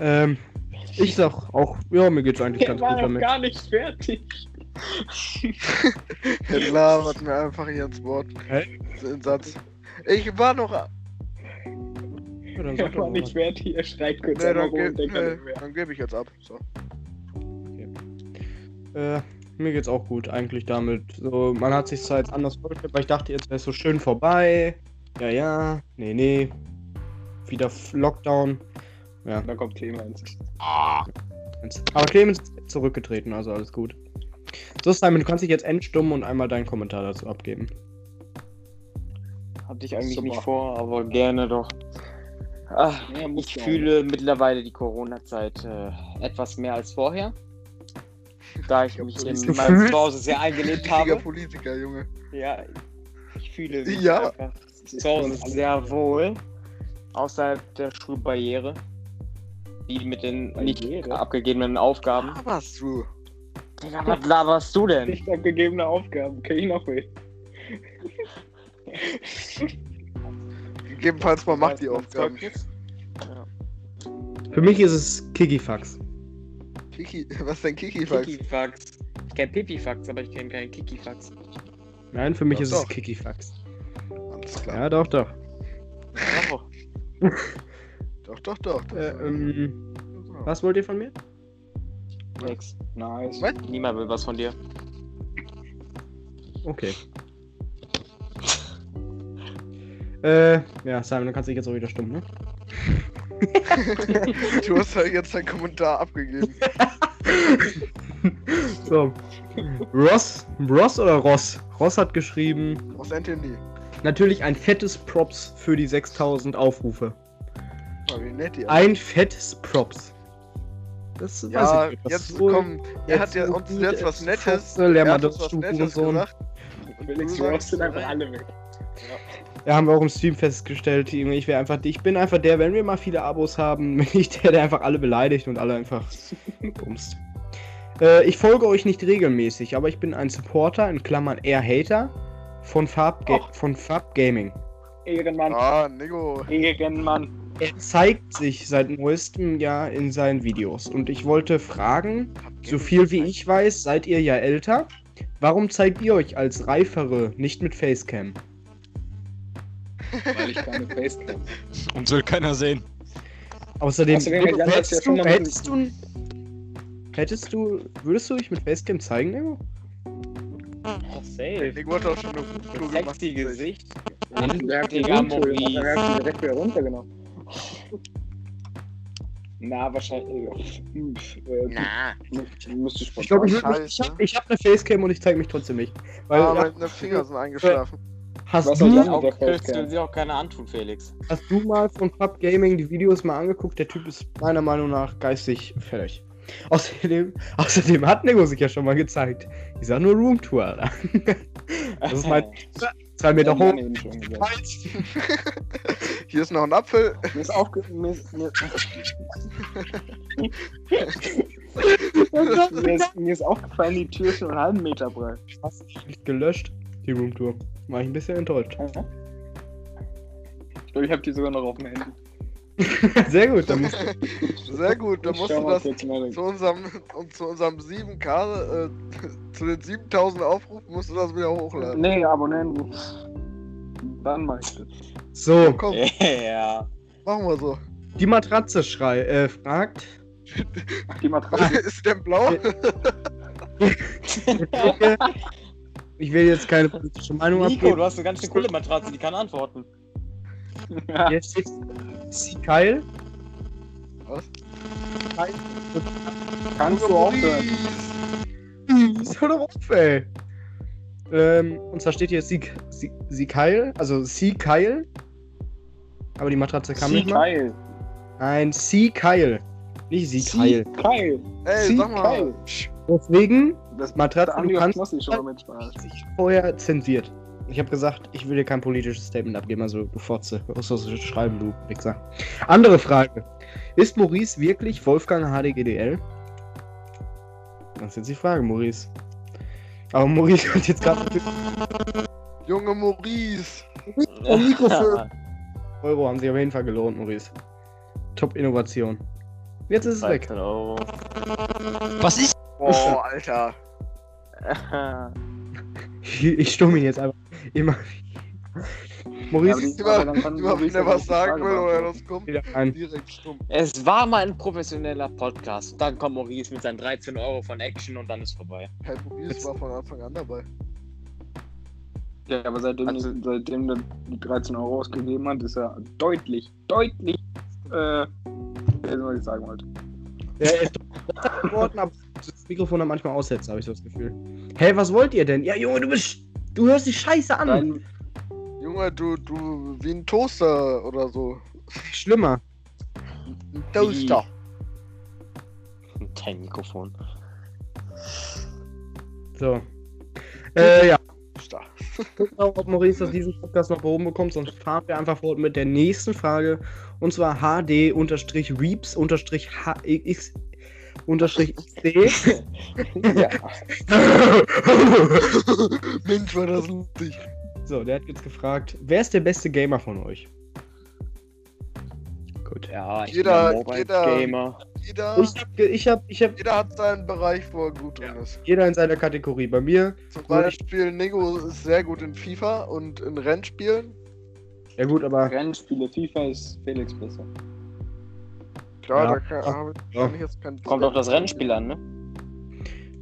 ähm, ich sag auch, ja, mir geht's eigentlich ganz gut damit. gar nicht fertig. Er labert mir einfach hier ins Wort. Hä? Den Satz. Ich war noch. Ja, Er war nicht fertig, er schreit kurz Nee, dann, ge nee, dann gebe ich jetzt ab. So. Äh, mir geht's auch gut eigentlich damit. So, man hat sich zwar jetzt anders vorgestellt, weil ich dachte, jetzt wäre es so schön vorbei. Ja, ja, nee, nee. Wieder Lockdown. Ja. Dann kommt Clemens. Aber Clemens ist zurückgetreten, also alles gut. So, Simon, du kannst dich jetzt entstummen und einmal deinen Kommentar dazu abgeben. Hatte ich eigentlich Super. nicht vor, aber gerne doch. Ach, Ja, ich fühle mittlerweile die Corona-Zeit äh, etwas mehr als vorher. Da ich mich Du in meinem Zuhause sehr eingelebt habe. Politiker, Junge. Ja, ich fühle mich Ja. einfach zu Hause sehr wohl. Außerhalb der Schulbarriere. Die mit den nicht Barriere? abgegebenen Aufgaben. Was du? Digga, was laberst du denn? Nicht abgegebene Aufgaben, kenn ich noch weh. Gegebenenfalls man macht die Aufgaben. Für mich ist es Kikifax. Kiki, was denn Kiki-Fax? Kikifax. Ich kenn Pipifax, aber ich kenne keinen Kikifax. Nein, für mich Doch, ist doch. es Kikifax. Alles klar. Ja, doch, doch. Doch, doch, doch. Äh, ähm, was wollt ihr von mir? Nix. Nice. Was? Niemand will was von dir. Okay. Äh, ja, Simon, du kannst dich jetzt auch wieder stimmen, ne? Du hast ja jetzt deinen Kommentar abgegeben. so. Ross, Ross oder Ross? Ross hat geschrieben, Was Anthony? natürlich ein fettes Props für die 6000 Aufrufe. Oh, wie nett ihr. Ein fettes Props. Das weiß ja, ich nicht. was jetzt so- komm, er hat ja so uns jetzt was ist. Nettes. Lern er mal hat uns das was Stufen und Nettes so. gesagt. Und Felix, sagst, sind einfach alle weg. Ja, haben wir auch im Stream festgestellt, ich wäre einfach, ich bin einfach der, wenn wir mal viele Abos haben, bin ich der, der einfach alle beleidigt und alle einfach bumst. Äh, ich folge euch nicht regelmäßig, aber ich bin ein Supporter, in Klammern eher Hater, von Farb, Och. von Gaming. Ehrenmann. Ah, Nico. Ehrenmann. Er zeigt sich seit neuestem Jahr in seinen Videos und ich wollte fragen, so viel wie ich weiß, seid ihr ja älter. Warum zeigt ihr euch als Reifere nicht mit Facecam? Weil ich keine Facecam. Und will keiner sehen. Außerdem, hättest, ja du, mal hättest du, hättest du, würdest du dich mit Facecam zeigen, Nemo? Oh, safe. Nico hat auch schon eine Roomtour gemacht. Sexy Gesicht. Maurice. der hat die direkt wieder runtergenommen. Na, wahrscheinlich. Äh, Na. Müsste, Ich glaube, ich, ich habe ich hab eine Facecam und ich zeige mich trotzdem nicht. Weil, Ah, meine Finger sind eingeschlafen. Hast, Was du? Auch, dir auch keiner antun, Felix. hast du mal von Pub Gaming die Videos mal angeguckt? Der Typ ist meiner Meinung nach geistig fertig. Außerdem, außerdem hat Nego sich ja schon mal gezeigt. Ich sag nur Roomtour, Alter. Das ist mein zwei Meter Ja, hoch. Schon gesagt. Hier ist noch ein Apfel. Mir ist aufge... Mir ist, mir, mir, ist, mir ist aufgefallen, die Tür ist nur einen halben Meter breit. Hast nicht gelöscht, die Roomtour. War ich ein bisschen enttäuscht. Ich glaube, ich habe die sogar noch auf dem Handy. Sehr gut, dann musst Sehr gut, dann musst du das zu unserem, und zu unserem 7K, äh, zu den 7000 Aufrufen musst du das wieder hochladen. Nee, Abonnenten. Dann mach ich das. So, Komm, Ja. machen wir so. die Matratze schrei äh, fragt. Die Matratze. ist denn blau? Ich will jetzt keine politische Meinung Nico, abgeben. du hast eine ganz schön coole Matratze, die kann antworten. Ja. Jetzt steht sie Keil. Was? Kannst du aufhören? Hör doch auf, ey. Ähm, und zwar steht hier sie, sie, sie Keil, also sie Keil. Aber die Matratze kam nicht mal. Keil. Nein, sie Keil. Nicht sie Keil. Keil. Ey, Sie sag mal. Deswegen das Matratze, der Andi du hat kannst sich vorher zensiert. Ich habe gesagt, ich will dir kein politisches Statement abgeben, also du Fotze. Was sollst du schreiben, du Wichser? Andere Frage. Ist Maurice wirklich Wolfgang HDGDL? Das ist jetzt die Frage, Maurice. Aber Maurice kommt jetzt gerade Junge Maurice. Mikrofon. Euro haben sich auf jeden Fall gelohnt, Maurice. Top-Innovation. Jetzt ist es weg. 13 Euro. Was ist? Boah, Alter. Ich, ich stumme ihn jetzt einfach immer. Maurice Ja, Immer, dann kann immer wenn er was sagen will oder was kommt, direkt stumm. Es war mal ein professioneller Podcast. Dann kommt Maurice mit seinen 13 Euro von Action und dann ist vorbei. Herr Maurice war von Anfang an dabei. Ja, aber seitdem, Also- seitdem der die 13 Euro ausgegeben hat, ist er deutlich, deutlich, äh, wie soll ich sagen wollte. Ja, er ist doch geworden, aber das Mikrofon hat manchmal aussetzt, habe ich so das Gefühl. Hä, was wollt ihr denn? Ja, Junge, du bist. Du hörst die Scheiße an. Dein, Junge, du, du, wie ein Toaster oder so. Schlimmer. Ein Toaster. Dein Mikrofon. So. Äh, ja. Gucken wir, ob Maurice das diesen Podcast noch behoben bekommt, sonst fahren wir einfach fort mit der nächsten Frage. Und zwar HD-Reeps-HX unterstrich XD. ja, Mensch, war das lustig. So, der hat jetzt gefragt, wer ist der beste Gamer von euch? Gut. Ja, ich Jeder- bin ein Mobile jeder- Gamer. Jeder, Ich hab, ich hab, ich hab jeder hat seinen Bereich, wo er gut drin ist. jeder in seiner Kategorie. Bei mir, Zum. Beispiel, Nego ist sehr gut in FIFA und in Rennspielen. ja gut, aber Rennspiele, FIFA ist Felix besser. Klar, Ja. da kann, Ja. kann ich jetzt kein Kommt auf das Rennspiel an, ne?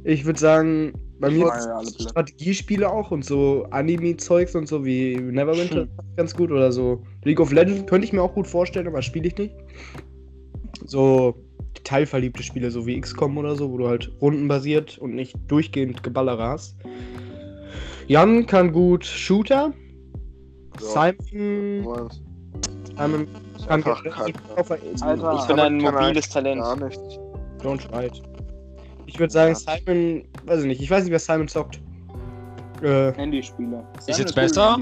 ich würde sagen, bei mir Ja. Strategiespiele auch und so Anime-Zeugs und so wie Neverwinter ganz gut oder so. League of Legends könnte ich mir auch gut vorstellen, aber spiele ich nicht. So detailverliebte Spiele, so wie XCOM oder so, wo du halt rundenbasiert und nicht durchgehend Geballere hast. Jan kann gut Shooter. Ja. Simon, Was? Simon kann Alter. Ich bin ein kann er mobiles Talent. Gar nicht. Don't schreit. Ich würde sagen, Ja. Simon, weiß ich nicht, ich weiß nicht, wer Simon zockt. Äh, Handyspiele. Ist jetzt besser?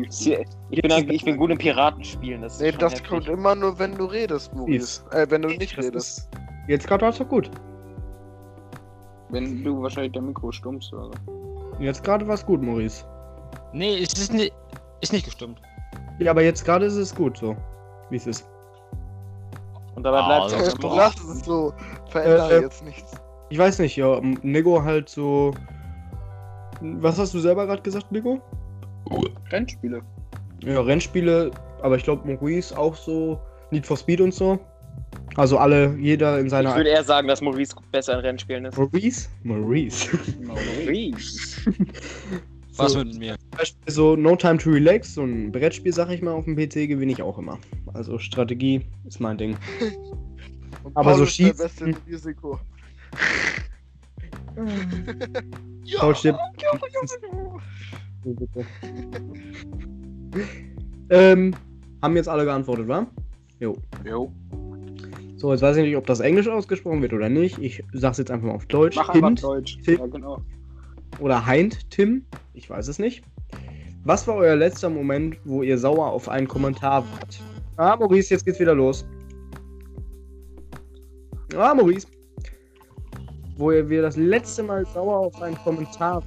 Ich bin, ich bin gut im Piratenspielen. Das Nee, das heftig. kommt immer nur, wenn du redest, Maurice. Äh, wenn du nicht das redest. jetzt gerade war es doch gut. Wenn du wahrscheinlich dein Mikro stummst oder so. Jetzt gerade war es gut, Maurice. Nee, es ist nicht, ist nicht gestimmt. Ja, aber jetzt gerade ist es gut so, wie es ist. Und dabei Ah, bleibt das es Boah. sagst es so. Verändere Äh, äh. jetzt nichts. Ich weiß nicht, ja, Nego halt so. Was hast du selber gerade gesagt, Nego? Rennspiele. Ja, Rennspiele, aber ich glaube Maurice auch so. Need for Speed und so. Also alle, jeder in Ich seiner. würde eher sagen, dass Maurice besser in Rennspielen ist. Maurice? Maurice. Maurice. Was so, mit mir? zum Beispiel so No Time to Relax, so ein Brettspiel, sag ich mal, auf dem PC gewinne ich auch immer. Also Strategie ist mein Ding. Und aber Paul so schießen- Beste im Risiko. ja, Paul stirbt. ähm, haben jetzt alle geantwortet, wa? Jo. Jo. So, jetzt weiß ich nicht, ob das Englisch ausgesprochen wird oder nicht. Ich sag's jetzt einfach mal auf Deutsch. Mach einfach Hint Deutsch. Tim. Ja, genau. oder Heint Tim. Ich weiß es nicht. Was war euer letzter Moment, wo ihr sauer auf einen Kommentar wart? Ah, Maurice, jetzt geht's wieder los. Ah, Maurice. Wo wir das letzte Mal sauer auf einen Kommentar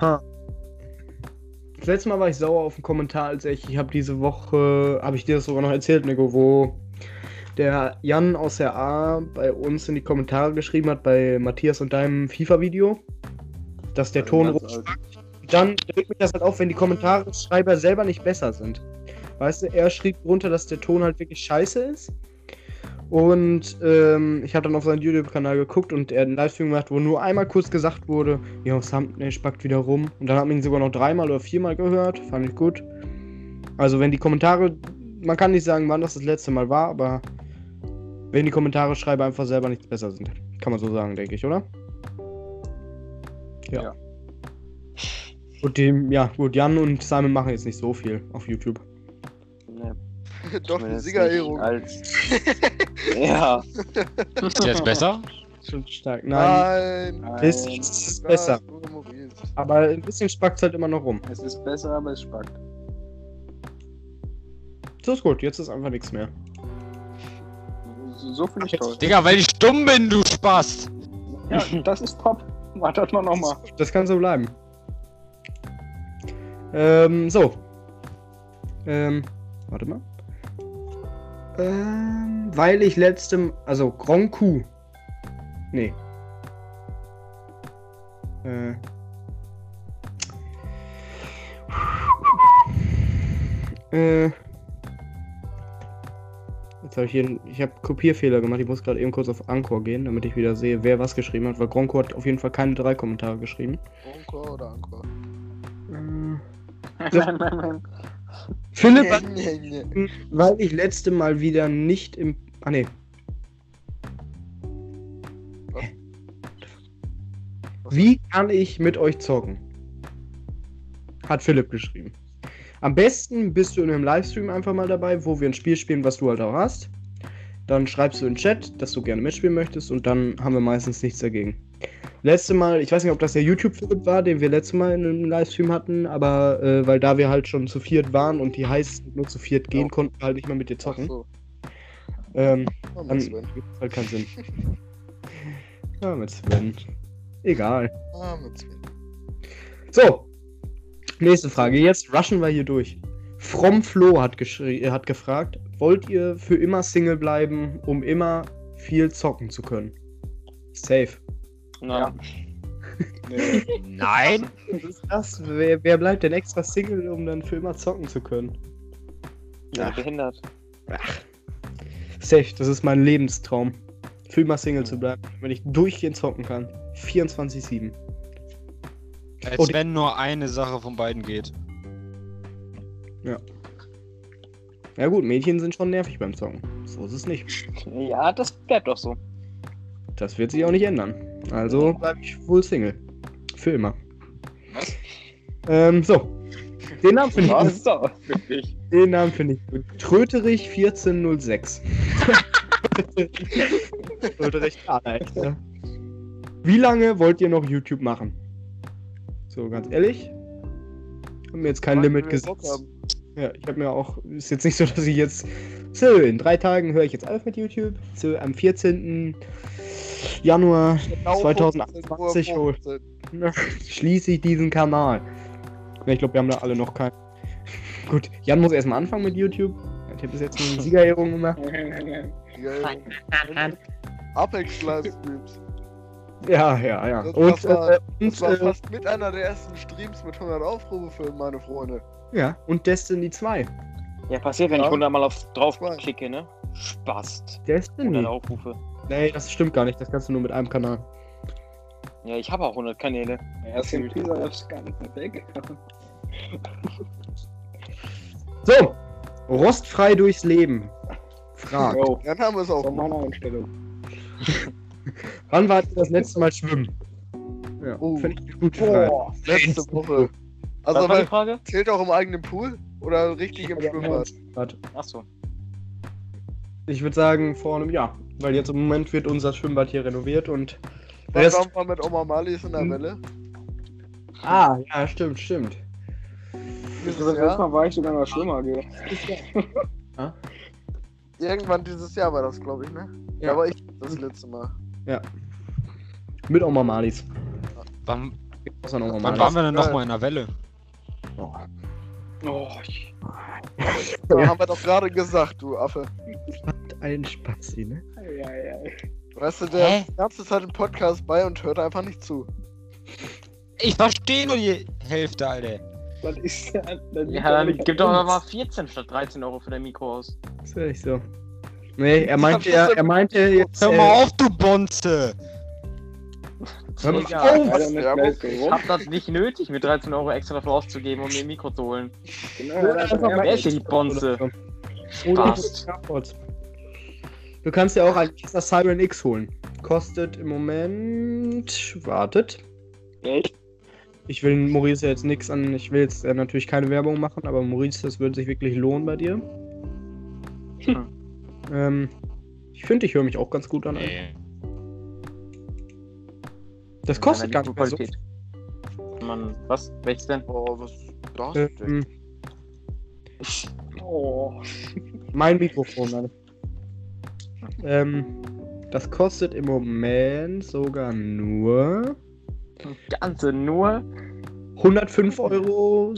Ha. Das letzte Mal war ich sauer auf einen Kommentar, als ich, ich habe diese Woche, habe ich dir das sogar noch erzählt, Nico, wo der Jan aus der A bei uns in die Kommentare geschrieben hat, bei Matthias und deinem FIFA-Video, dass der Ton rot alt. dann regt mich das halt auf, wenn die Kommentare-Schreiber selber nicht besser sind. Weißt du, er schrieb drunter, dass der Ton halt wirklich scheiße ist. Und ähm, ich habe dann auf seinen YouTube-Kanal geguckt und er hat einen Livestream gemacht, wo nur einmal kurz gesagt wurde, ja, Thumbnail spackt wieder rum. Und dann hat man ihn sogar noch dreimal oder viermal gehört. Fand ich gut. Also wenn die Kommentare, man kann nicht sagen, wann das das letzte Mal war, aber wenn die Kommentare schreiber einfach selber nichts besser sind. Kann man so sagen, denke ich, oder? Ja. Ja. Und dem, ja, gut, Jan und Simon machen jetzt nicht so viel auf YouTube. Doch, die zumindest Siegerehrung. Als... ja. Ist jetzt besser? Schon stark. Nein, Nein. ist, jetzt ist es das besser. ist Maurice. Aber ein bisschen spackt halt immer noch rum. Es ist besser, aber es spackt. So ist gut, jetzt ist einfach nichts mehr. So, so finde ich toll. Digga, weil ich stumm bin, du Spaß. Ja, das ist top. Wartet mal nochmal. Das kann so bleiben. Ähm, so. Ähm, warte mal. Ähm, weil ich letztem, also Coup. Nee. Äh. Äh. Jetzt habe ich hier, ich habe Kopierfehler gemacht. Ich muss gerade eben kurz auf Anchor gehen, damit ich wieder sehe, wer was geschrieben hat, weil Gronko hat auf jeden Fall keine drei Kommentare geschrieben. Encore oder Encore? Äh, nein, nein, nein. Philipp, Nee, nee, nee. weil ich letzte Mal wieder nicht im. Ah ne. Wie kann ich mit euch zocken? Hat Philipp geschrieben. Am besten bist du in einem Livestream einfach mal dabei, wo wir ein Spiel spielen, was du halt auch hast. Dann schreibst du in den Chat, dass du gerne mitspielen möchtest und dann haben wir meistens nichts dagegen. Letzte Mal, ich weiß nicht, ob das der YouTube-Philipp war, den wir letztes Mal in einem Livestream hatten, aber äh, weil da wir halt schon zu viert waren und die heißt nur zu viert gehen, Ja. konnten wir halt nicht mehr mit dir Ach zocken. so. Ähm, Oh, dann macht halt keinen Sinn. ja, mit Sven. Egal. Ah, mit Sven. So, nächste Frage. Jetzt rushen wir hier durch. From Flo hat, geschrie- äh, hat gefragt, wollt ihr für immer Single bleiben, um immer viel zocken zu können? Safe. Na, Nee. Nein. Was ist das? Wer, wer bleibt denn extra Single, um dann für immer zocken zu können? ja. Ach. behindert. Safe, das ist mein Lebenstraum. Für immer Single zu bleiben, wenn ich durchgehend zocken kann. 24-7. Als Und- wenn nur eine Sache von beiden geht. Ja gut, Mädchen sind schon nervig beim Zocken. So ist es nicht. Ja, das bleibt doch so. Das wird sich auch nicht ändern. Also bleibe ich wohl Single. Für immer. Ähm, so. Den Namen finde ich, Was? So, wirklich. den Namen finde ich gut. Tröterich 1406. Tröterich ja. Wie lange wollt ihr noch YouTube machen? So, ganz ehrlich. Haben mir jetzt kein Wann Limit gesetzt. Ja, ich habe mir auch. Ist jetzt nicht so, dass ich jetzt. So, in drei Tagen höre ich jetzt auf mit YouTube. So, am 14. Januar Genau 2028 15 Uhr hol- 15. schließe ich diesen Kanal. Ich glaube, wir haben da alle noch keinen. Gut, Jan muss erstmal anfangen mit YouTube. Ich habe bis jetzt eine Siegerehrung gemacht. Geil. Apex Livestreams. Ja, ja, ja. Das- Und, das war- äh, Das und, war äh, fast mit einer der ersten Streams mit 100 Aufrufe für meine Freunde. ja, und Destiny 2. Ja, passiert, wenn Ja. ich 100 Mal auf drauf klicke, ne? Spast. Destiny? 100 Aufrufe. Nee, das stimmt gar nicht. Das kannst du nur mit einem Kanal. Ja, ich habe auch 100 Kanäle. Er ist im Teaser das gar nicht mehr weg. So, rostfrei durchs Leben. Fragt. Jo, Dann haben wir es auch. von meiner Einstellung. Wann ihr das letzte Mal schwimmen? Ja, Oh. finde ich Frage. Boah. Letzte Woche. Also, war die Frage? zählt auch im eigenen Pool? Oder richtig im Schwimmbad? Warte. Achso. Ich würde sagen, vor einem Jahr. Weil jetzt im Moment wird unser Schwimmbad hier renoviert und. Wann Rest- waren wir mit Oma Malis in der Hm. Welle? Ah, ja, stimmt, stimmt. Das Dieses letzte Jahr? Mal war ich sogar mal schwimmer, gell? Irgendwann dieses Jahr war das, glaube ich, ne? Ja. War ich das letzte Mal. Mit Oma Malis. Wann, wann waren wir denn nochmal in der Welle? Oh. Oh, ich, Da Ja. haben wir doch gerade gesagt, du Affe. Ein Spazi, ne? ja, ja. Weißt du, der Hä? ganze Zeit im Podcast bei und hört einfach nicht zu. Ich verstehe nur die Hälfte, Alter. Das ist ja. Das liegt Ja, dann nicht gib doch mal 14 statt 13 Euro für dein Mikro aus. Das ist echt so. Nee, er meinte Ja, ja, er meinte jetzt. Hör äh, mal auf, du Bonze! Hör mal Digga, auf! Leider nicht Ja. Ich hab das nicht nötig, mir 13 Euro extra dafür auszugeben, um mir ein Mikro zu holen. Genau, ja, ja, mal Wer ist hier die Bonze? Spaß. Du kannst ja auch ein extra Siren X holen. Kostet im Moment. Wartet. Echt? Ich will Maurice jetzt nichts an. Ich will jetzt äh, natürlich keine Werbung machen, aber Maurice, das würde sich wirklich lohnen bei dir. Hm. Ähm, ich finde, ich höre mich auch ganz gut an. Nee. Das kostet gar nicht mehr so. Qualität. Man, was? Welches denn? Oh, was das denn? Ähm, Oh. mein Mikrofon, Alter. Ähm, das kostet im Moment sogar nur Ganze nur. 105,27 Euro.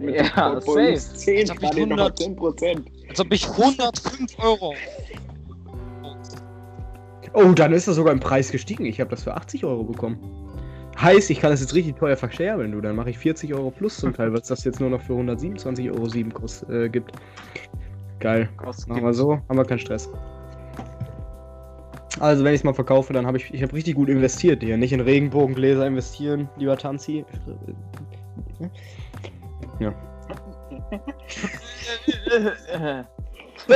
Ja, safe. 10, Jetzt hab ich gerade noch 100. 10 Prozent. Als ob ich 105 Euro. Oh, dann ist das sogar im Preis gestiegen. Ich habe das für 80 Euro bekommen. Heißt, ich kann das jetzt richtig teuer verscherbeln, du. Dann mache ich 40 Euro plus zum Teil, weil es das jetzt nur noch für 127,07 Euro kost, äh, gibt. Geil. Machen wir so, haben wir keinen Stress. Also, wenn ich es mal verkaufe, dann habe ich, ich habe richtig gut investiert hier. Nicht in Regenbogengläser investieren, lieber Tanzi. Ja. So,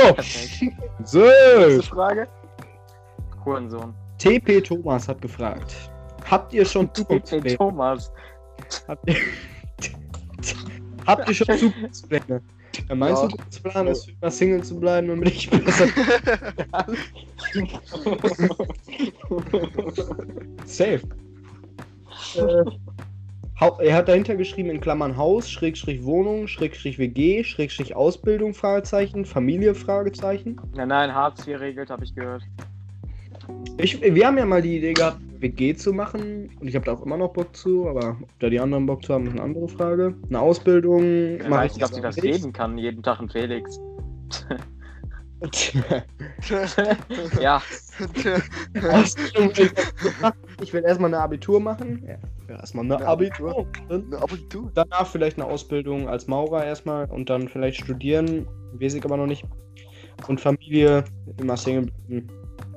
so. Nächste Frage. Hurensohn. TP Thomas hat gefragt. Habt ihr schon TP Zukunftspläne? Thomas. Habt ihr, habt ihr schon Zukunftspläne? Ja, mein Ja. Zukunftsplan ist, für immer Single zu bleiben, damit ich besser. Safe. Äh, er hat dahinter geschrieben in Klammern Haus, Schrägstrich Wohnung, Schrägstrich WG, Schrägstrich Ausbildung, Fragezeichen, Familie, Fragezeichen. Nein, nein, Hartz IV regelt, habe ich gehört. Ich, wir haben ja mal die Idee gehabt, WG zu machen und ich habe da auch immer noch Bock zu, aber ob da die anderen Bock zu haben, ist eine andere Frage. Eine Ausbildung mach weiß nicht, ob sie das geben kann, jeden Tag ein Felix. Ja, ich ich will erstmal eine Abitur machen. Ja, erstmal eine Eine Abitur. Abitur. Dann Eine Abitur. danach vielleicht eine Ausbildung als Maurer erstmal und dann vielleicht studieren. Weiß ich aber noch nicht. Und Familie immer Single bleiben,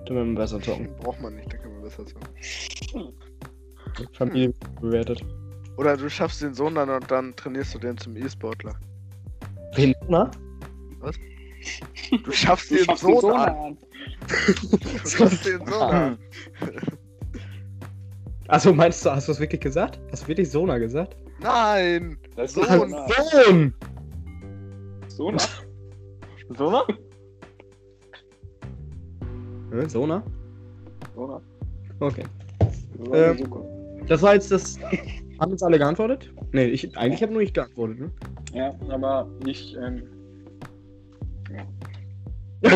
damit man besser zocken. Braucht man nicht, da kann man besser sagen. Familie bewertet. Oder du schaffst den Sohn dann und dann trainierst du den zum E-Sportler. Wen, na? Du schaffst Du den schaffst Sohn den Sohn an. an. Du schaffst den Sohn an. Achso, meinst du, hast du das wirklich gesagt? Hast du wirklich Sona gesagt? Nein! Das Sohn. ist Sohn. Sohn! Sohn. so ne? Äh, Sona? Okay. So Ähm, super. Das war jetzt das. Haben jetzt alle geantwortet? Nee, ich, eigentlich habe nur ich geantwortet, ne? Ja, aber nicht. Ähm,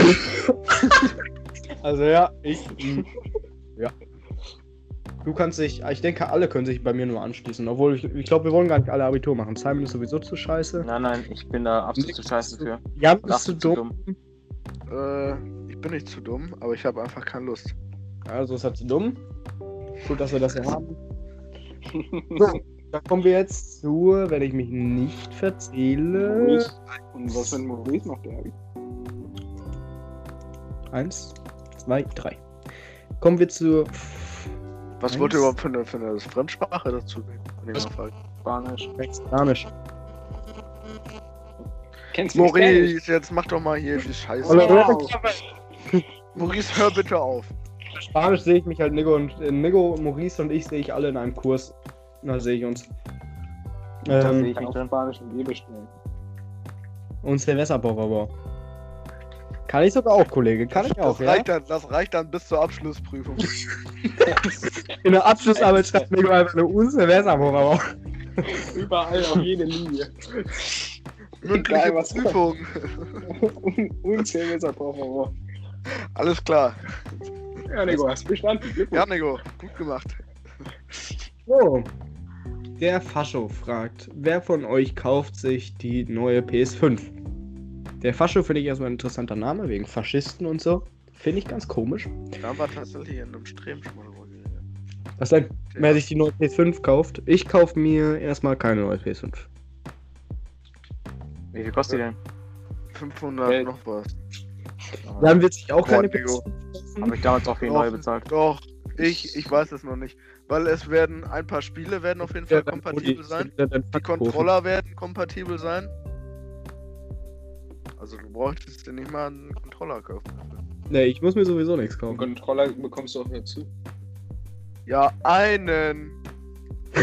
Also ja, ich. mm, ja. Du kannst dich, ich denke, alle können sich bei mir nur anschließen. Obwohl, ich, ich glaube, wir wollen gar nicht alle Abitur machen. Simon ist sowieso zu scheiße. Nein, nein, ich bin da absolut zu scheiße für. Und bist zu absolut zu dumm. Äh, ich bin nicht zu dumm, aber ich habe einfach keine Lust. Also ist er zu dumm. Gut, dass wir das so haben. So, dann kommen wir jetzt zu, wenn ich mich nicht verzähle. Maurice. Und was, wenn Maurice noch ist? Eins, zwei, drei. Kommen wir zu. Was Eins. wollt ihr überhaupt für eine, für eine Fremdsprache dazu. Spanisch. Spanisch. Kennst du? Maurice, jetzt mach doch mal hier die Scheiße. Maurice, hör bitte auf. Spanisch sehe ich mich halt Nico und äh, Nico, Maurice und ich sehe ich alle in einem Kurs. Da sehe ich uns. Da sehe Ähm, ich mich. Spanisch Bier bestellen. und Silvester, por favor. Kann ich sogar auch, Kollege. Kann ich auch, Das ja? reicht, dann, das reicht dann bis zur Abschlussprüfung. In der Abschlussarbeit schreibt Nico einfach eine Un Silvester, por favor. Überall auf jede Linie. Mündliche Prüfung. Unzähliger por favor. Alles klar. Ja, Nico, hast bestanden. Ja. Nico, gut gemacht. So. Der Fascho fragt, wer von euch kauft sich die neue PS5? Der Fascho finde ich erstmal ein interessanter Name, wegen Faschisten und so. Finde ich ganz komisch. Da haben wir tatsächlich in einem Stream schon mal. Was denn? Wer sich die neue PS5 kauft? Ich kaufe mir erstmal keine neue PS5. Wie viel kostet die denn? 500 Geld. noch was. Dann wird sich auch Boah, keine Nico. PS5 Habe ich damals auch Doch. neue bezahlt. Doch, ich, ich weiß es noch nicht. Weil es werden, ein paar Spiele werden auf jeden Fall kompatibel sein. Die Controller werden kompatibel sein. Also du bräuchtest dir nicht mal einen Controller kaufen. Nee, ich muss mir sowieso nichts kaufen. Controller bekommst du auch dazu. Ja, einen.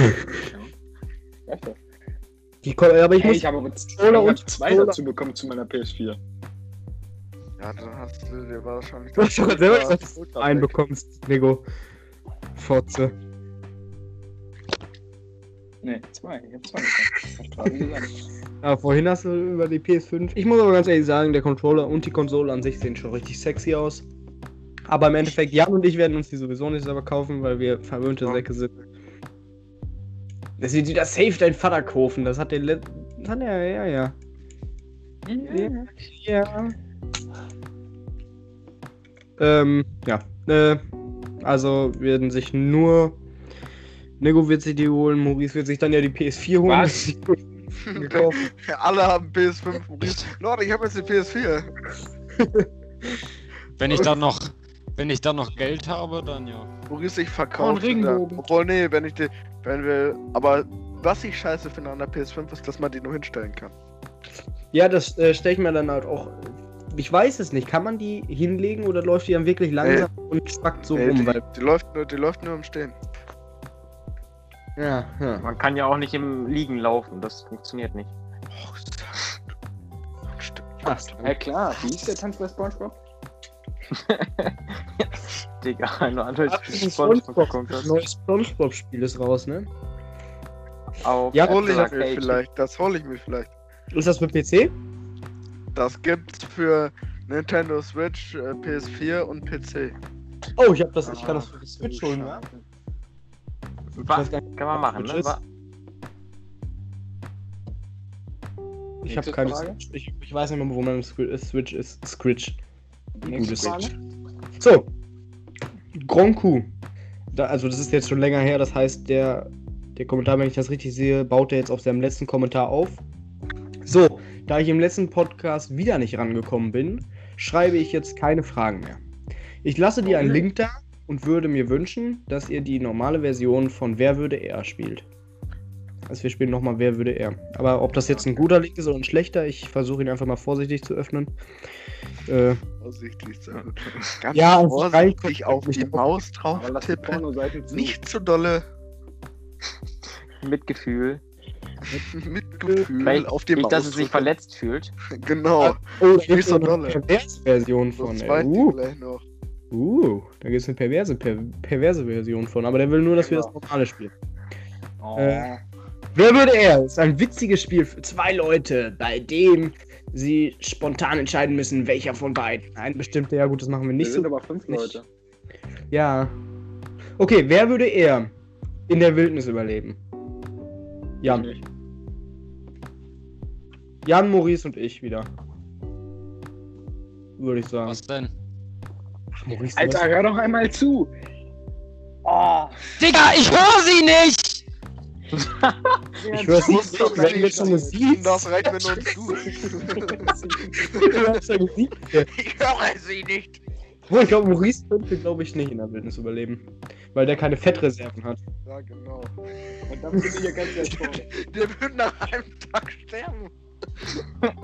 Ja. Die aber ich Hey, muss. ich habe Controller und zwei dazu bekommen zu meiner PS4. Ja, dann hast du dir wahrscheinlich. Du hast doch selber gesagt, dass du einen bekommst, Nico. Fotze. Ne, zwei. Ich hab zwei gesagt. Ja, vorhin hast du über die PS5. Ich muss aber ganz ehrlich sagen, der Controller und die Konsole an sich sehen schon richtig sexy aus. Aber im Endeffekt, Jan und ich werden uns die sowieso nicht selber kaufen, weil wir verwöhnte Säcke sind. Das wird wieder safe dein Vater kaufen. Das hat der Let das hat er, ja, ja. Ja. ja. Ähm, ja. Äh, also werden sich nur. Nego wird sich die holen, Maurice wird sich dann ja die PS4 holen. Was? Gekauft. Alle haben PS5. Maurice. Leute, ich habe jetzt die PS4. Wenn ich dann noch, wenn ich dann noch Geld habe, dann ja. Maurice, ich Oh, verkaufe. Regenbogen. Obwohl, nee, wenn ich die. Wenn wir. Aber was ich scheiße finde an der PS5 ist, dass man die nur hinstellen kann. Ja, das äh, stelle ich mir dann halt auch. Ich weiß es nicht. Kann man die hinlegen oder läuft die dann wirklich langsam und spackt so Ey, rum? die, Weil, die, läuft nur, die läuft nur im Stehen. ja, ja. Man kann ja auch nicht im Liegen laufen, das funktioniert nicht. Oh, stimmt. Ach, Ja klar, wie ist der Tanz bei Spongebob? Digga, nur andere Ach, das ist Spongebob SpongeBob. geguckt Das hast. neue Spongebob-Spiel ist raus, ne? Auf Ja, Hol ich mir vielleicht. Das hole ich mir vielleicht. Ist das für PC? Das gibt's für Nintendo Switch, äh, PS4 und PC. Oh, ich hab das. Ich kann das für die Switch holen, ja? Wa- weiß gar nicht, Kann man machen, ne? Ich habe Nächste keine Frage. Switch. Ich, ich weiß nicht mehr, wo meine Squ- äh, Switch ist. Switch. Nächste Gute. Switch. So. Coup. Da, also das ist jetzt schon länger her, das heißt, der, der Kommentar, wenn ich das richtig sehe, baut er jetzt auf seinem letzten Kommentar auf. So, da ich im letzten Podcast wieder nicht rangekommen bin, schreibe ich jetzt keine Fragen mehr. Ich lasse dir einen Link da und würde mir wünschen, dass ihr die normale Version von Wer würde er spielt. Also wir spielen nochmal Wer würde er. Aber ob das jetzt ein guter Link ist oder ein schlechter, ich versuche ihn einfach mal vorsichtig zu öffnen. Äh, Vorsichtig sein. Ganz Ja, vorsichtig auf die Maus drauf tippen. Zu. Nicht zu dolle. Mitgefühl. Mit Gefühl Vielleicht auf nicht, Maus. dass es sich verletzt fühlt. Genau. oh, da Nicht gibt es so eine perverse Version von. Zweite Uh, gleich noch. uh, da gibt es eine perverse, per, perverse Version von. Aber der will nur, dass wir das normale spielen. Oh. Äh, Wer würde er? Ist ein witziges Spiel für zwei Leute, bei dem sie spontan entscheiden müssen, welcher von beiden. Ein bestimmter, ja gut, das machen wir Wir nicht sind so. aber fünf nicht. Leute. Ja. Okay, wer würde er in der Wildnis überleben? Jan. Ich nicht. Jan, Maurice und ich wieder. Würde ich sagen. Was denn? Ach, Maurice, Alter, hör doch einmal zu. Oh. Digga, ich höre sie nicht! Ich höre sie nicht, doch wenn jetzt schon Musik Das reicht mir nur zu. Du Musik. ich höre sie nicht. Obwohl, ich glaube, Maurice könnte, glaube ich, nicht in der Wildnis überleben. Weil der keine Fettreserven hat. Ja, genau. Und dann bin ich hier ganz weit vorne. Der wird nach einem Tag sterben.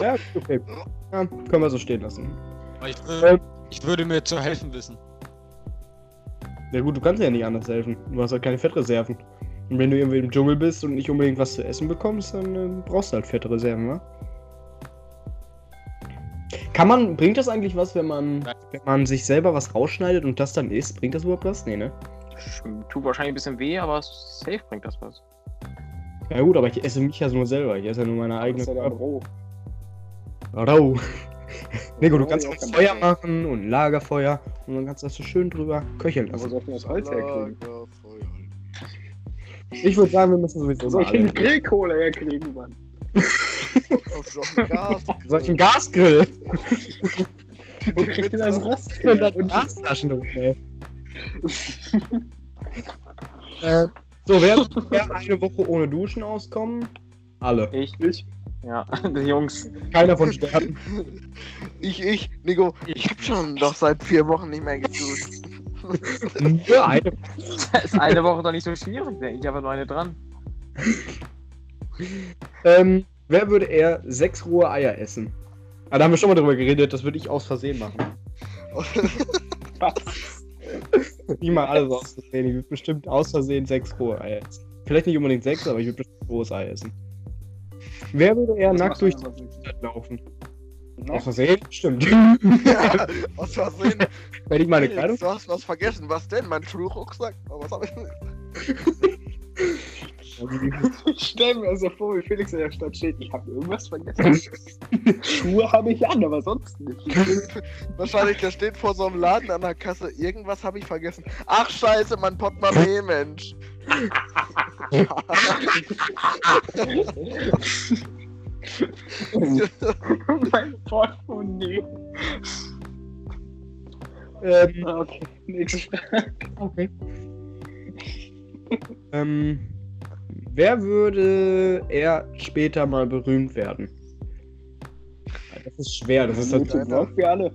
Ja, okay. Ja, können wir so stehen lassen. Ich, Ähm. wür- ich würde mir zu helfen wissen. Ja gut, du kannst ja nicht anders helfen. Du hast halt keine Fettreserven. Und wenn du irgendwie im Dschungel bist und nicht unbedingt was zu essen bekommst, dann äh, brauchst du halt Fettreserven, wa? Kann man, bringt das eigentlich was, wenn man, wenn man sich selber was rausschneidet und das dann isst? Bringt das überhaupt was? Nee, ne? Tut wahrscheinlich ein bisschen weh, aber safe bringt das was. Ja gut, aber ich esse mich ja nur selber. Ich esse ja nur meine Das eigene ist ja roh. Rau. Nico, du kannst auch kann Feuer machen und ein Lagerfeuer und dann kannst du das so schön drüber köcheln Aber lassen. soll ich mir das Holz herkriegen? Lagerfeuer. Ich würde sagen, wir müssen sowieso Soll mal ich eine. Grillkohle herkriegen, Mann? Auf Gas. Soll ich einen Gasgrill? Wo kriegt ihr das Rost Und her? dann Gastaschen drin, ey. äh, so, wer wer eine Woche ohne Duschen auskommen? Alle. Ich, Ich? ja, die Jungs. Keiner von sterben. Ich, ich, Nico, ich hab schon doch seit vier Wochen nicht mehr geduscht. Nur eine. Das ist eine Woche doch nicht so schwierig, denke ich, aber nur eine dran. Ähm, wer würde eher sechs rohe Eier essen? Ah, da haben wir schon mal drüber geredet, das würde ich aus Versehen machen. Nicht mal alles aus Versehen. Ich würde bestimmt aus Versehen sechs rohe Eier essen. Vielleicht nicht unbedingt sechs, aber ich würde bestimmt ein rohes Ei essen. Wer würde eher Was nackt durch die was? Stadt laufen? Aus Versehen? Stimmt. Ja, aus Versehen. Wenn ich meine Kleidung. du hast was vergessen. Was denn? Mein Schulrucksack? Was hab ich denn? Ich stell mir so vor, wie Felix in der Stadt steht. Ich habe irgendwas vergessen. Schuhe habe ich an, aber sonst nicht. Wahrscheinlich, der steht vor so einem Laden an der Kasse. Irgendwas habe ich vergessen. Ach, scheiße, mein Portemonnaie, Mensch. mein Portemonnaie. Ähm, Okay, nächste Frage. okay. ähm, wer würde er später mal berühmt werden? Das ist schwer, das ist halt, Work für alle.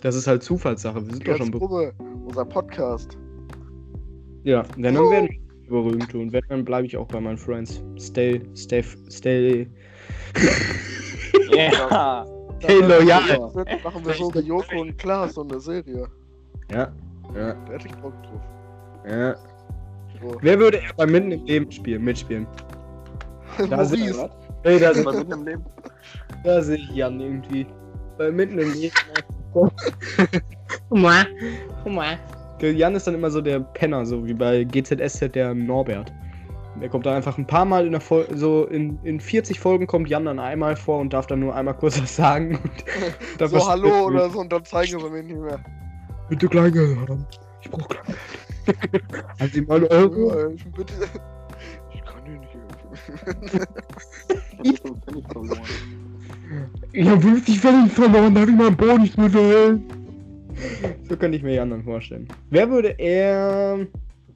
das ist halt Zufallssache. Wir sind doch schon berühmt. Probe, unser Podcast. Ja, wenn dann werden wir berühmt und wenn, dann bleibe ich auch bei meinen Friends. Stay, stay, stay. Ja. Hey, loyal. Machen wir so wie Joko und Klaas, so eine Serie. Ja, ja, Da hätte ich Bock drauf. ja. So. Wer würde er bei Mitten im Leben spielen, mitspielen? Da sind Maurice. Hey, da, Mal mitten im Leben. da sehe ich Jan irgendwie. Bei Mitten im Leben. Humor, Humor. Der Jan ist dann immer so der Penner, so wie bei GZSZ der Norbert. Der kommt dann einfach ein paar Mal in der Folge, so in, in 40 Folgen kommt Jan dann einmal vor und darf dann nur einmal kurz was sagen. So, hallo er oder so, und dann zeigen sie mir nicht mehr. Bitte Kleingeld haben. Ich brauch Kleingeld. Haben Sie mal Euro? Ja, ich, bitte. ich kann dir nicht helfen. Ich bin völlig verloren. Ich hab 50 Pfennig verloren, darf ich meinen Bonusmittel? So könnte ich mir Jan dann vorstellen. Wer würde er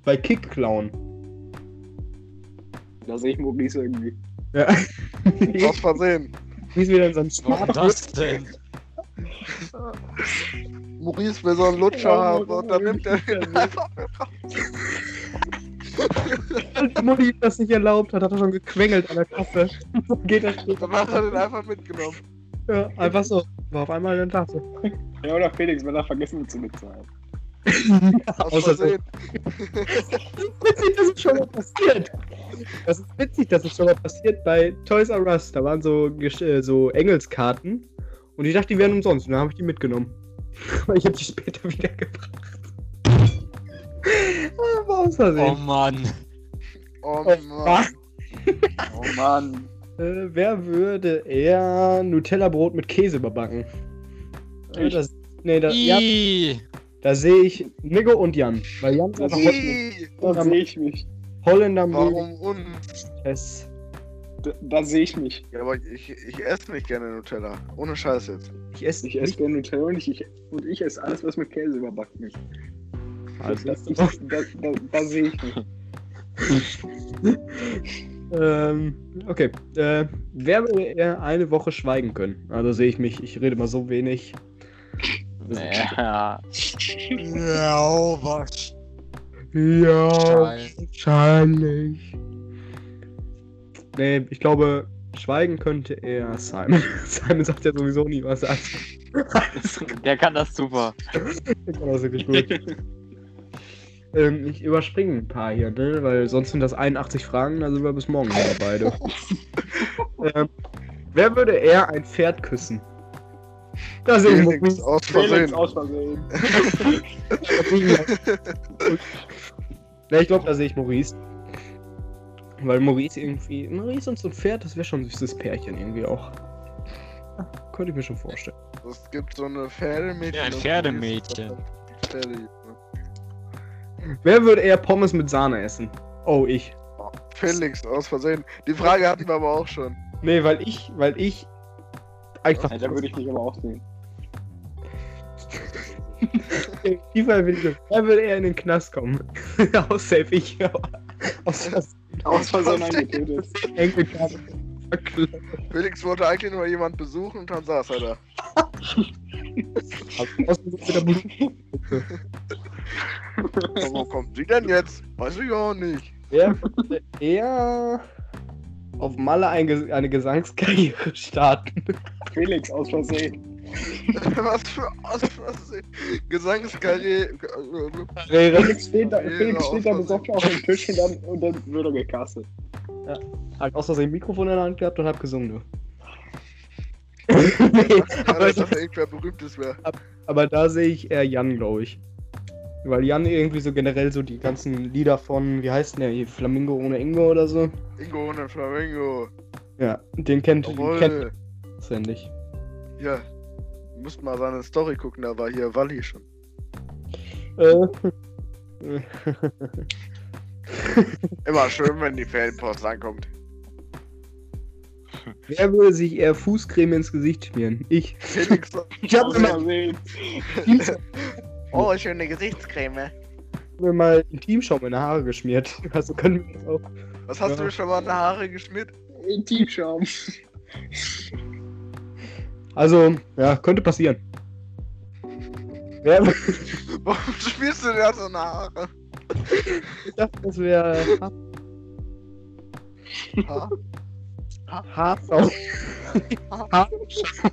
bei Kick klauen? Da sehe ich Maurice irgendwie. Ja. Aus Versehen. Wie ist wieder in seinem Smart das denn? Maurice will so einen Lutscher Ja, haben und dann nimmt er ihn einfach mit. Als Mutti das nicht erlaubt hat, hat er schon gequengelt an der Kasse. So geht das nicht. Dann hat er den einfach mitgenommen. Ja, einfach so. War auf einmal in der Tasse. Ja, oder Felix, wenn er vergessen wird zu bezahlen. Aus Versehen. witzig, dass es schon mal passiert. Das ist witzig, dass es schon mal passiert bei Toys R Us. Da waren so, Gesch- äh, so Engelskarten und ich dachte, die wären umsonst. Und dann habe ich die mitgenommen. Aber ich habe die später wiedergebracht. Ah, War aus Oh. Mann. Oh Oh, Mann. Oh Mann. Äh, wer würde eher Nutella-Brot mit Käse überbacken? Ich. das, nee, da, ja, da sehe ich Nico und Jan. Weil Jan ist Das einfach Da sehe ich mich. Holländer Warum uns? Da, da sehe ich mich. Ja, aber ich, ich esse nicht gerne Nutella. Ohne Scheiß jetzt. Ich esse Ich esse gerne Nutella und ich, ich, und ich esse alles, was mit Käse überbacken ist. Also, Das, ich, da, da, da sehe ich mich. ähm, okay. Äh, wer würde eher eine Woche schweigen können? Also sehe ich mich, ich rede mal so wenig. Ja. Ja, was? Ja, wahrscheinlich. Nee, ich glaube, schweigen könnte eher Simon. Simon sagt ja sowieso nie was. Also, Der kann das super. ich kann das wirklich gut. ähm, ich überspringe ein paar hier, ne? Weil sonst sind das 81 Fragen, da sind wir bis morgen wieder beide. ähm, wer würde eher ein Pferd küssen? Da sehe ich Felix, aus Felix Versehen. aus Versehen. Ne, ich glaube, da sehe ich Maurice. Weil Maurice irgendwie. Maurice und so ein Pferd, das wäre schon ein süßes Pärchen irgendwie auch. Könnte ich mir schon vorstellen. Es gibt so eine Pferdemädchen. Ja, ein Pferdemädchen. Pferde. Wer würde eher Pommes mit Sahne essen? Oh, ich. Felix, aus Versehen. Die Frage hatten wir aber auch schon. Nee, weil ich, weil ich einfach. Ja, da würde ich mich aber auch sehen. Will ich Wer würde eher in den Knast kommen? Aus safe ich. Aus das Aus Versehen eingetötet. Felix wollte eigentlich nur jemand besuchen und dann saß er da. Aber wo kommt sie denn jetzt? Weiß ich auch nicht. Wer würde eher auf Malle eine Gesangskarriere starten? Felix aus Versehen. Was für aus Versehen. Gesangskarriere. Felix steht da, Ja, Felix steht da besoffen auf dem Tisch und dann, und dann wird er gecastet. Hat aus Versehen ein Mikrofon in der Hand gehabt und hab gesungen, du. nee, Aber er irgendwer berühmtes wäre. aber da sehe ich eher Jan, glaube ich. Weil Jan irgendwie so generell so die ganzen Lieder von, wie heißt denn der hier, Flamingo ohne Ingo oder so. Ingo ohne Flamingo. Ja, den kennt, den kennt Jawohl. auswendig. Ja. Musst mal seine Story gucken, da war hier Walli schon. Äh, Immer schön, wenn die Fanpost ankommt. Wer würde sich eher Fußcreme ins Gesicht schmieren? Ich. Felix, Ich habe Mal mir, sehen. oh, schöne Gesichtscreme. mir mal Intimschaum in die Haare geschmiert. Also können wir auch. Was hast Ja. du schon mal in die Haare geschmiert? Intimschaum. Also, ja, könnte passieren. Wer, Warum schmierst du dir so eine Haare? ich dachte, das wäre Ha? Haarfrau. Haarschaum.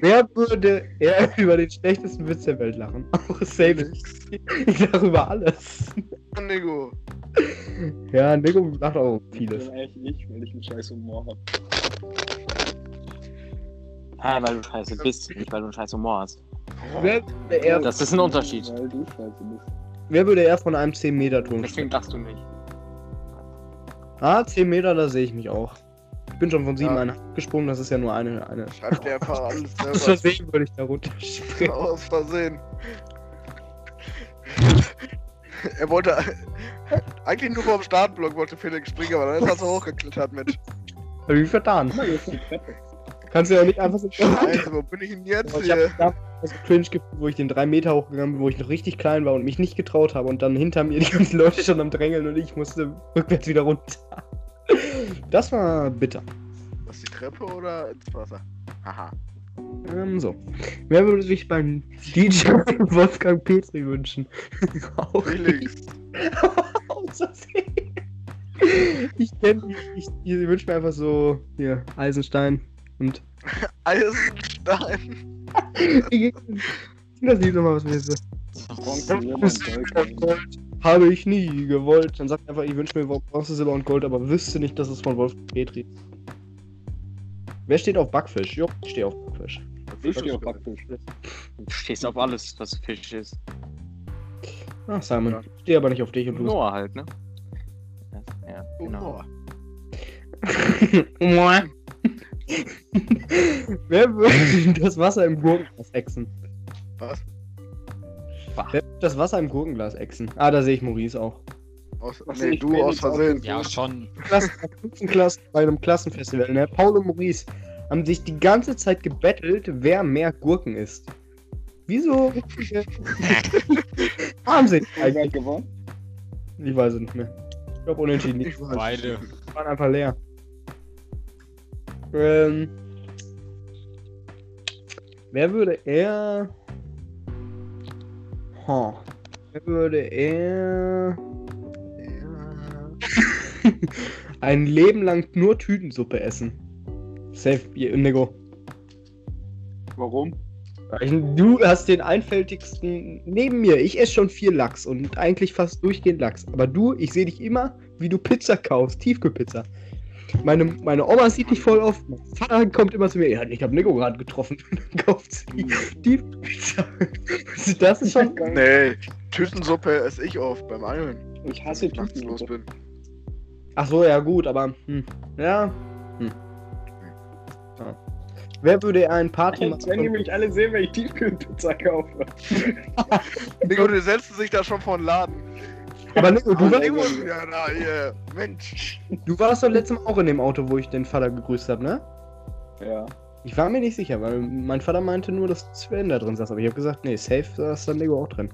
Wer würde eher über den schlechtesten Witz der Welt lachen? Auch same. Ich lache über alles. Nico. Ja, Nico lacht auch Ich vieles. bin eigentlich nicht, weil ich einen scheiß Humor hab. Ah, weil du scheiße bist, nicht weil du einen scheiß Humor hast. Wer würde, eher, Das ist ein Unterschied. Weil du scheiße bist. wer würde eher von einem 10 Meter Turm Deswegen lachst du nicht. Ah, 10 Meter, da sehe ich mich auch. Ich bin schon von 7 Ja. gesprungen, das ist ja nur eine. eine. Schreib dir einfach alles Aus selber. Versehen würde ich da runterspringen. Aus Versehen. Er wollte. Eigentlich nur vom Startblock wollte Felix springen, aber dann ist er so hochgeklettert mit. Hab ich vertan. Kannst du ja nicht einfach so. Scheiße, wo bin ich denn jetzt Ich habe hier? damals so cringe gefühlt, wo ich den 3 Meter hochgegangen bin, wo ich noch richtig klein war und mich nicht getraut habe und dann hinter mir die ganzen Leute schon am Drängeln und ich musste rückwärts wieder runter. Das war bitter. Was die Treppe oder ins Wasser? Haha. Ähm, so. Wer würde sich beim DJ Wolfgang Petri wünschen? Auch Felix. Ich kenne ich, ich wünsche mir einfach so hier Eisenstein und Eisenstein. das Lied nochmal was mir ist. Bronze, Silber und Gold. Habe ich nie gewollt. Dann sagt einfach, ich wünsche mir Bronze, Silber und Gold, aber wüsste nicht, dass es von Wolfgang Petri ist. Wer steht auf Backfisch? Jo, ich stehe auf Backfisch. Ich stehe auf Backfisch. Du stehst auf alles, was Fisch ist. Ach, Simon, Ja. ich stehe aber nicht auf dich und du. Noah halt, ne? Ja, Oh, genau. Humor. Wer würde das Wasser im Gurkenglas exen? Was? Wer würde das Wasser im Gurkenglas exen? Ah, da sehe ich Maurice auch. Aus, Was nee, du aus Versehen. Ja, schon. Klassen, Klassen, bei einem Klassenfestival, ne? Paul und Maurice haben sich die ganze Zeit gebettelt, wer mehr Gurken isst. Wieso? Wahnsinn. Wer Eigentlich. gewonnen? Ich weiß es nicht mehr. Ich glaube unentschieden. Die Ich weiß. Beide. waren einfach leer. Ähm. Wer würde eher. Huh. Wer würde eher. ein Leben lang nur Tütensuppe essen? Safe, ihr Indigo. Warum? Du hast den einfältigsten neben mir. Ich esse schon viel Lachs und eigentlich fast durchgehend Lachs. Aber du, ich sehe dich immer, wie du Pizza kaufst, Tiefkühlpizza. Meine, meine Oma sieht dich voll oft. Mein Vater kommt immer zu mir. Ja, ich habe Nico gerade getroffen. Dann kauft sie Tiefkühlpizza. das ist schon. Nee, Tütensuppe esse ich oft beim Angeln. Ich hasse wenn ich nachts los Tütensuppe. bin. Ach so, ja gut, aber hm, ja. Hm. ja. Wer würde ein Party Jetzt werden die mich alle sehen, wenn ich Tiefkühlpizza kaufe. Nico, die setzen sich da schon vor den Laden. Aber Nico, du, Ah, war, Nico ist wieder da hier. Mensch. du warst doch letztes Mal auch in dem Auto, wo ich den Vater gegrüßt habe, ne? Ja. Ich war mir nicht sicher, weil mein Vater meinte nur, dass Sven da drin saß. Aber ich habe gesagt, nee, safe saß dann Lego auch drin.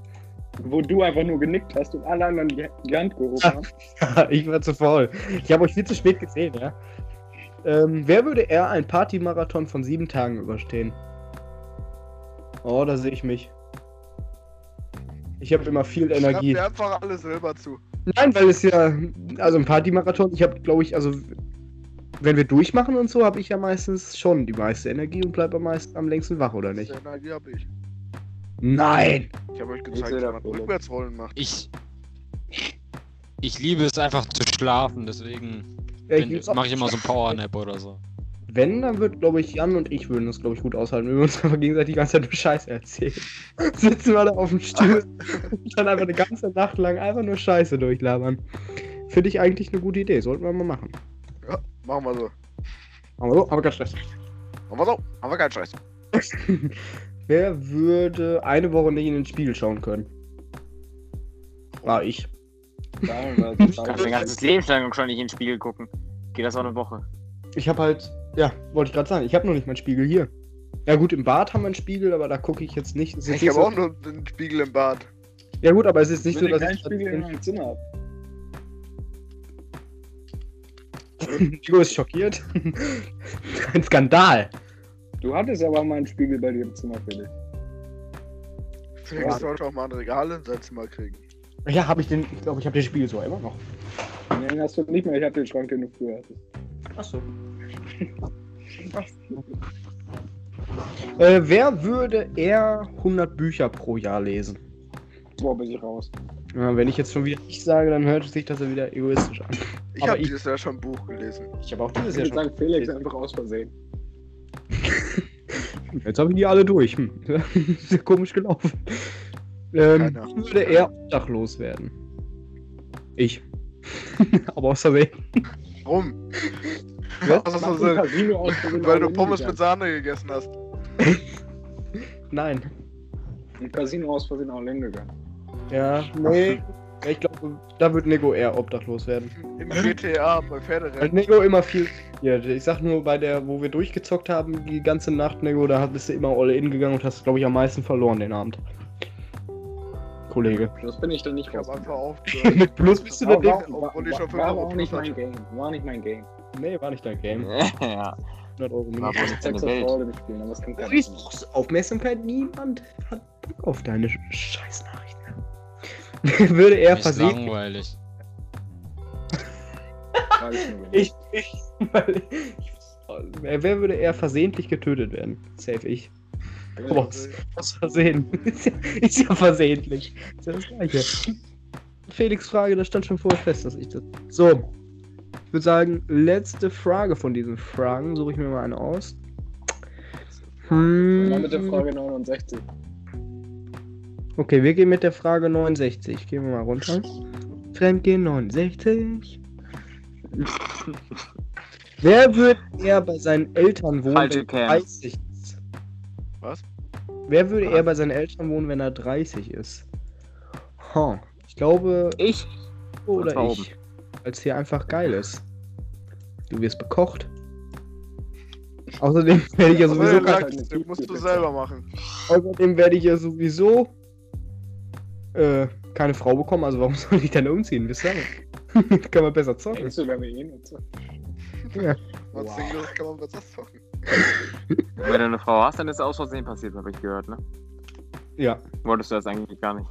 Wo du einfach nur genickt hast und alle anderen die Hand gehoben haben. ich war zu faul. Ich habe euch viel zu spät gesehen, ja. Ähm, wer würde eher einen Partymarathon von sieben Tagen überstehen? Oh, da sehe ich mich. Ich habe immer viel Energie. mir einfach alles selber zu. Nein, weil es ja, also ein Partymarathon, ich habe, glaube ich, also wenn wir durchmachen und so, habe ich ja meistens schon die meiste Energie und bleibe am meisten am längsten wach, oder nicht? Die Energie hab ich. Nein! Ich habe euch gezeigt, wie da man. Rückwärtsrollen macht. Ich. Ich liebe es einfach zu schlafen, deswegen. Ja, ich Wenn- würd's auch- Mach ich immer so ein Powernap oder so. Wenn, dann wird, glaube ich, Jan und ich würden das, glaube ich, gut aushalten, wenn wir uns einfach gegenseitig die ganze Zeit nur Scheiße erzählen. Sitzen wir da auf dem Stuhl und dann einfach eine ganze Nacht lang einfach nur Scheiße durchlabern. Finde ich eigentlich eine gute Idee, sollten wir mal machen. Machen wir so. Aber so, aber kein Stress. Machen wir so. Haben wir keinen Scheiß. Wer würde eine Woche nicht in den Spiegel schauen können? War ich. Du kannst dein ganzes Leben lang schon nicht in den Spiegel gucken. Geht das auch eine Woche? Ich habe halt, ja, wollte ich gerade sagen, ich habe noch nicht meinen Spiegel hier. Ja gut, im Bad haben wir einen Spiegel, aber da gucke ich jetzt nicht. Es ist Ich habe so, auch nur den Spiegel im Bad. Ja gut, aber es ist nicht Wenn so, dass keinen ich Spiegel in meinem Zimmer habt. Nico ist schockiert. Ein Skandal. Du hattest aber mal einen Spiegel bei dir im Zimmer, Felix. Felix Ja. sollte auch mal ein Regal in sein Zimmer kriegen. Ja, habe ich den, ich glaube, ich habe den Spiegel so immer noch. Nein, hast du nicht mehr. Ich hatte den Schrank, den du früher hattest. Achso. äh, wer würde eher 100 Bücher pro Jahr lesen? Boah, bin ich raus. Ja, wenn ich jetzt schon wieder ich sage, dann hört sich das ja wieder egoistisch an. Ich habe dieses Jahr schon ein Buch gelesen. Ich habe auch dieses Ich Jahr schon. sagen, Felix einfach aus Versehen. Jetzt habe ich die alle durch. Hm. Ist ja komisch gelaufen. Ähm, würde eher obdachlos werden. Ich. Aber aus Versehen. Warum? Was? Casino Weil du Pommes mit. Sahne gegessen hast. Nein. Ein Casino aus Versehen all in gegangen. Ja, nee. Ja, Ich glaube, da wird Nico eher obdachlos werden. Im GTA bei Weil Pferderennen. Nico immer viel. Ja, ich sag nur, bei der, wo wir durchgezockt haben, die ganze Nacht, Nico, da bist du immer all in gegangen und hast, glaube ich, am meisten verloren den Abend. Kollege. Das bin ich dann nicht Ich raus. einfach aufgehört. Mit Plus bist du War, da war, drin. war, obwohl ich schon war, war 5 auch nicht plus mein Game. War nicht mein Game. Nee, war nicht dein Game. ja. 100 Euro nicht deine Texas Welt. Hold'em spielen, aber das kann keiner. Aufmerksamkeit? Niemand hat Bock auf deine Sch- Scheißnachrichten. Würde er Ist versehen. langweilig. Ich Ich, ich, weil ich, wer würde eher versehentlich getötet werden? Safe ich. Aber aus, aus Versehen. ist, ja, ist ja versehentlich. Ist ja das Gleiche. Felix Frage, das stand schon vorher fest, dass ich das. So. Ich würde sagen, letzte Frage von diesen Fragen. Suche ich mir mal eine aus. Hm. Mal mit der Frage 69. Okay, wir gehen mit der Frage 69. Gehen wir mal runter. Fremdgehen 69. Wer wird eher bei seinen Eltern wohnen, Falsche wenn er Kern. 30 ist? Was? Wer würde eher bei seinen Eltern wohnen, wenn er 30 ist? Ha, ich glaube, Ich? oder ich. Weil es hier einfach geil ist. Du wirst bekocht. Außerdem werde ich ja sowieso den musst du selber machen. außerdem werde ich ja sowieso äh, keine Frau bekommen, also warum soll ich dann umziehen? Wisst ihr? Kann man besser zocken. Denkst du, wenn wir eh nicht so? Was Wow. Singles kann man besser zocken. Wenn du eine Frau hast, dann ist es aus Versehen passiert, habe ich gehört, ne? Ja. Wolltest du das eigentlich gar nicht?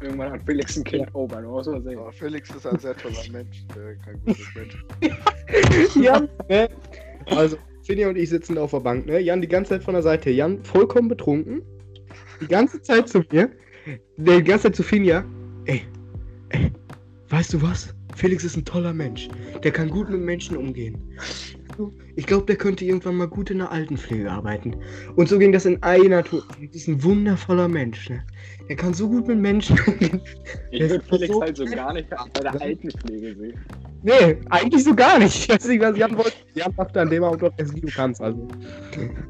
Irgendwann hat Felix ein Kind. Oh, mein aus Versehen. Aber Felix ist ein sehr toller Mensch. Äh, kein gutes Mensch. Jan, ne? Also, Finja und ich sitzen da auf der Bank, ne? Jan die ganze Zeit von der Seite. Jan vollkommen betrunken. Die ganze Zeit zu mir. Der ganze Zeit zu Finja. Ey, ey, weißt du was? Felix ist ein toller Mensch. Der kann gut mit Menschen umgehen. Ich glaube, der könnte irgendwann mal gut in der Altenpflege arbeiten. Und so ging das in einer Tour. Das ist ein wundervoller Mensch, ne? Der kann so gut mit Menschen umgehen. Ich würde Felix so halt so gar nicht bei der Altenpflege sehen. Nee, eigentlich so gar nicht. Ich weiß nicht, was Jan wollte. Jan dachte an dem Auto, dass du kannst. Also,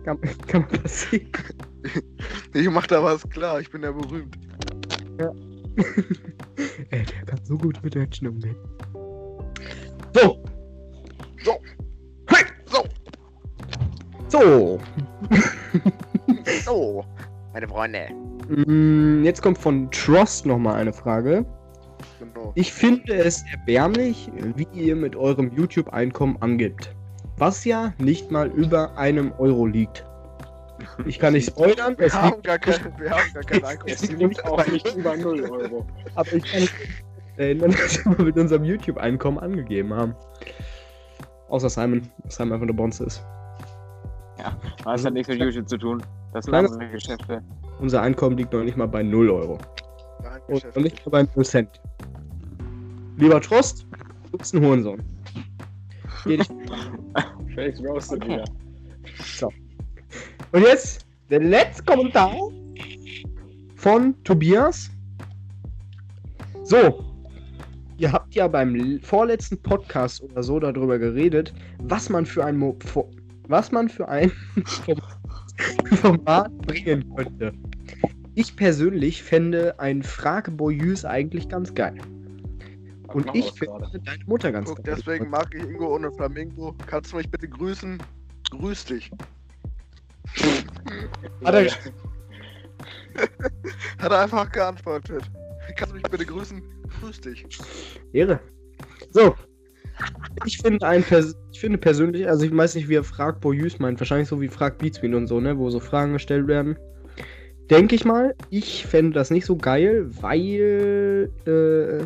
kann, kann passieren. Ich mach da was klar, ich bin ja berühmt. Ey, der kann so gut mit Menschen umgehen. So. So. Hey, so. So. So, meine Freunde. Mm, Jetzt kommt von Trost nochmal eine Frage. Genau. Ich finde es erbärmlich, wie ihr mit eurem YouTube-Einkommen angibt. Was ja nicht mal über einem Euro liegt. Ich kann nicht spoilern, Wir haben gar kein, wir haben gar kein Einkommen. Es liegt auch nicht über 0 Euro. aber ich kann nicht erinnern, dass wir mit unserem YouTube-Einkommen angegeben haben. Außer Simon, dass Simon einfach eine Bonze ist. Das hat nichts mit YouTube zu tun. Das sind Geschäfte. Unser Einkommen liegt noch nicht mal bei 0 Euro. Und noch nicht mal bei 0 Cent. Lieber Trost, du bist ein Hurensohn. Geh dich. Felix roastet Okay. wieder. Und jetzt der letzte Kommentar von Tobias. So, ihr habt ja beim vorletzten Podcast oder so darüber geredet, was man für ein Mo was man für ein Format bringen könnte. Ich persönlich fände ein Frageboyus eigentlich ganz geil. Und ich finde deine Mutter ganz Guck, geil. deswegen mag ich Ingo ohne Flamingo. Kannst du mich bitte grüßen? Grüß dich. Hat er- Hat er einfach geantwortet. Kannst du mich bitte grüßen? Grüß dich. Ehre. So. Ich finde ein Pers ich finde persönlich, also ich weiß nicht, wie er Frag Boyus meint, wahrscheinlich so wie Frag Beatsmeet und so, ne, wo so Fragen gestellt werden. Denke ich mal, ich fände das nicht so geil, weil, äh,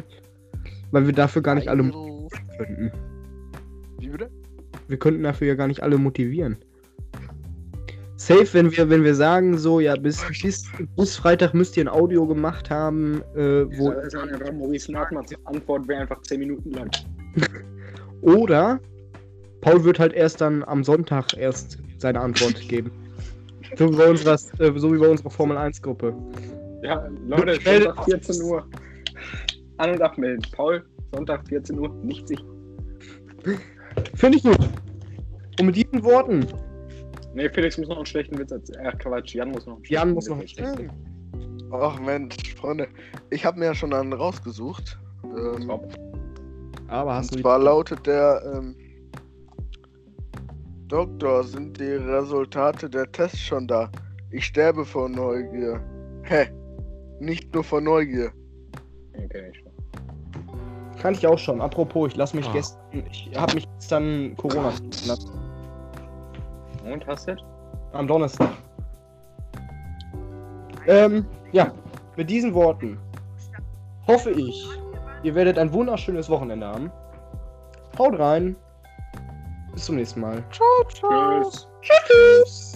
weil wir dafür gar nicht alle motivieren könnten. Wie bitte? Wir könnten dafür ja gar nicht alle motivieren. Safe, wenn wir, wenn wir sagen, so, ja, bis, bis, bis Freitag müsst ihr ein Audio gemacht haben, äh, wo Das ist einfach Maurice Nachmanns Antwort wäre einfach 10 Minuten lang. Oder Paul wird halt erst dann am Sonntag erst seine Antwort geben. So wie bei unserer, äh, so wie bei unserer Formel 1 Gruppe. Ja, Leute, Sonntag 14 Uhr. An- und abmelden. Paul, Sonntag 14 Uhr, nicht sich. Finde ich gut. Und mit diesen Worten, Nee, Felix muss noch einen schlechten Witz erzählen. Ach, Quatsch, Jan muss noch einen Jan schlechten muss noch einen Witz schlechten. Ach Mensch, Freunde. Ich habe mir ja schon einen rausgesucht. Ähm, Top. Aber hast und du zwar lautet der ähm, Doktor, sind die Resultate der Tests schon da? Ich sterbe vor Neugier. Hä? Nicht nur vor Neugier. Okay, schon. kann ich auch schon. Apropos, ich lasse mich Ah. gestern, ich habe mich gestern Corona lassen. Und hast du? Am Donnerstag. Ähm, ja, mit diesen Worten hoffe ich, ihr werdet ein wunderschönes Wochenende haben. Haut rein. Bis zum nächsten Mal. Tschüss. Tschüss.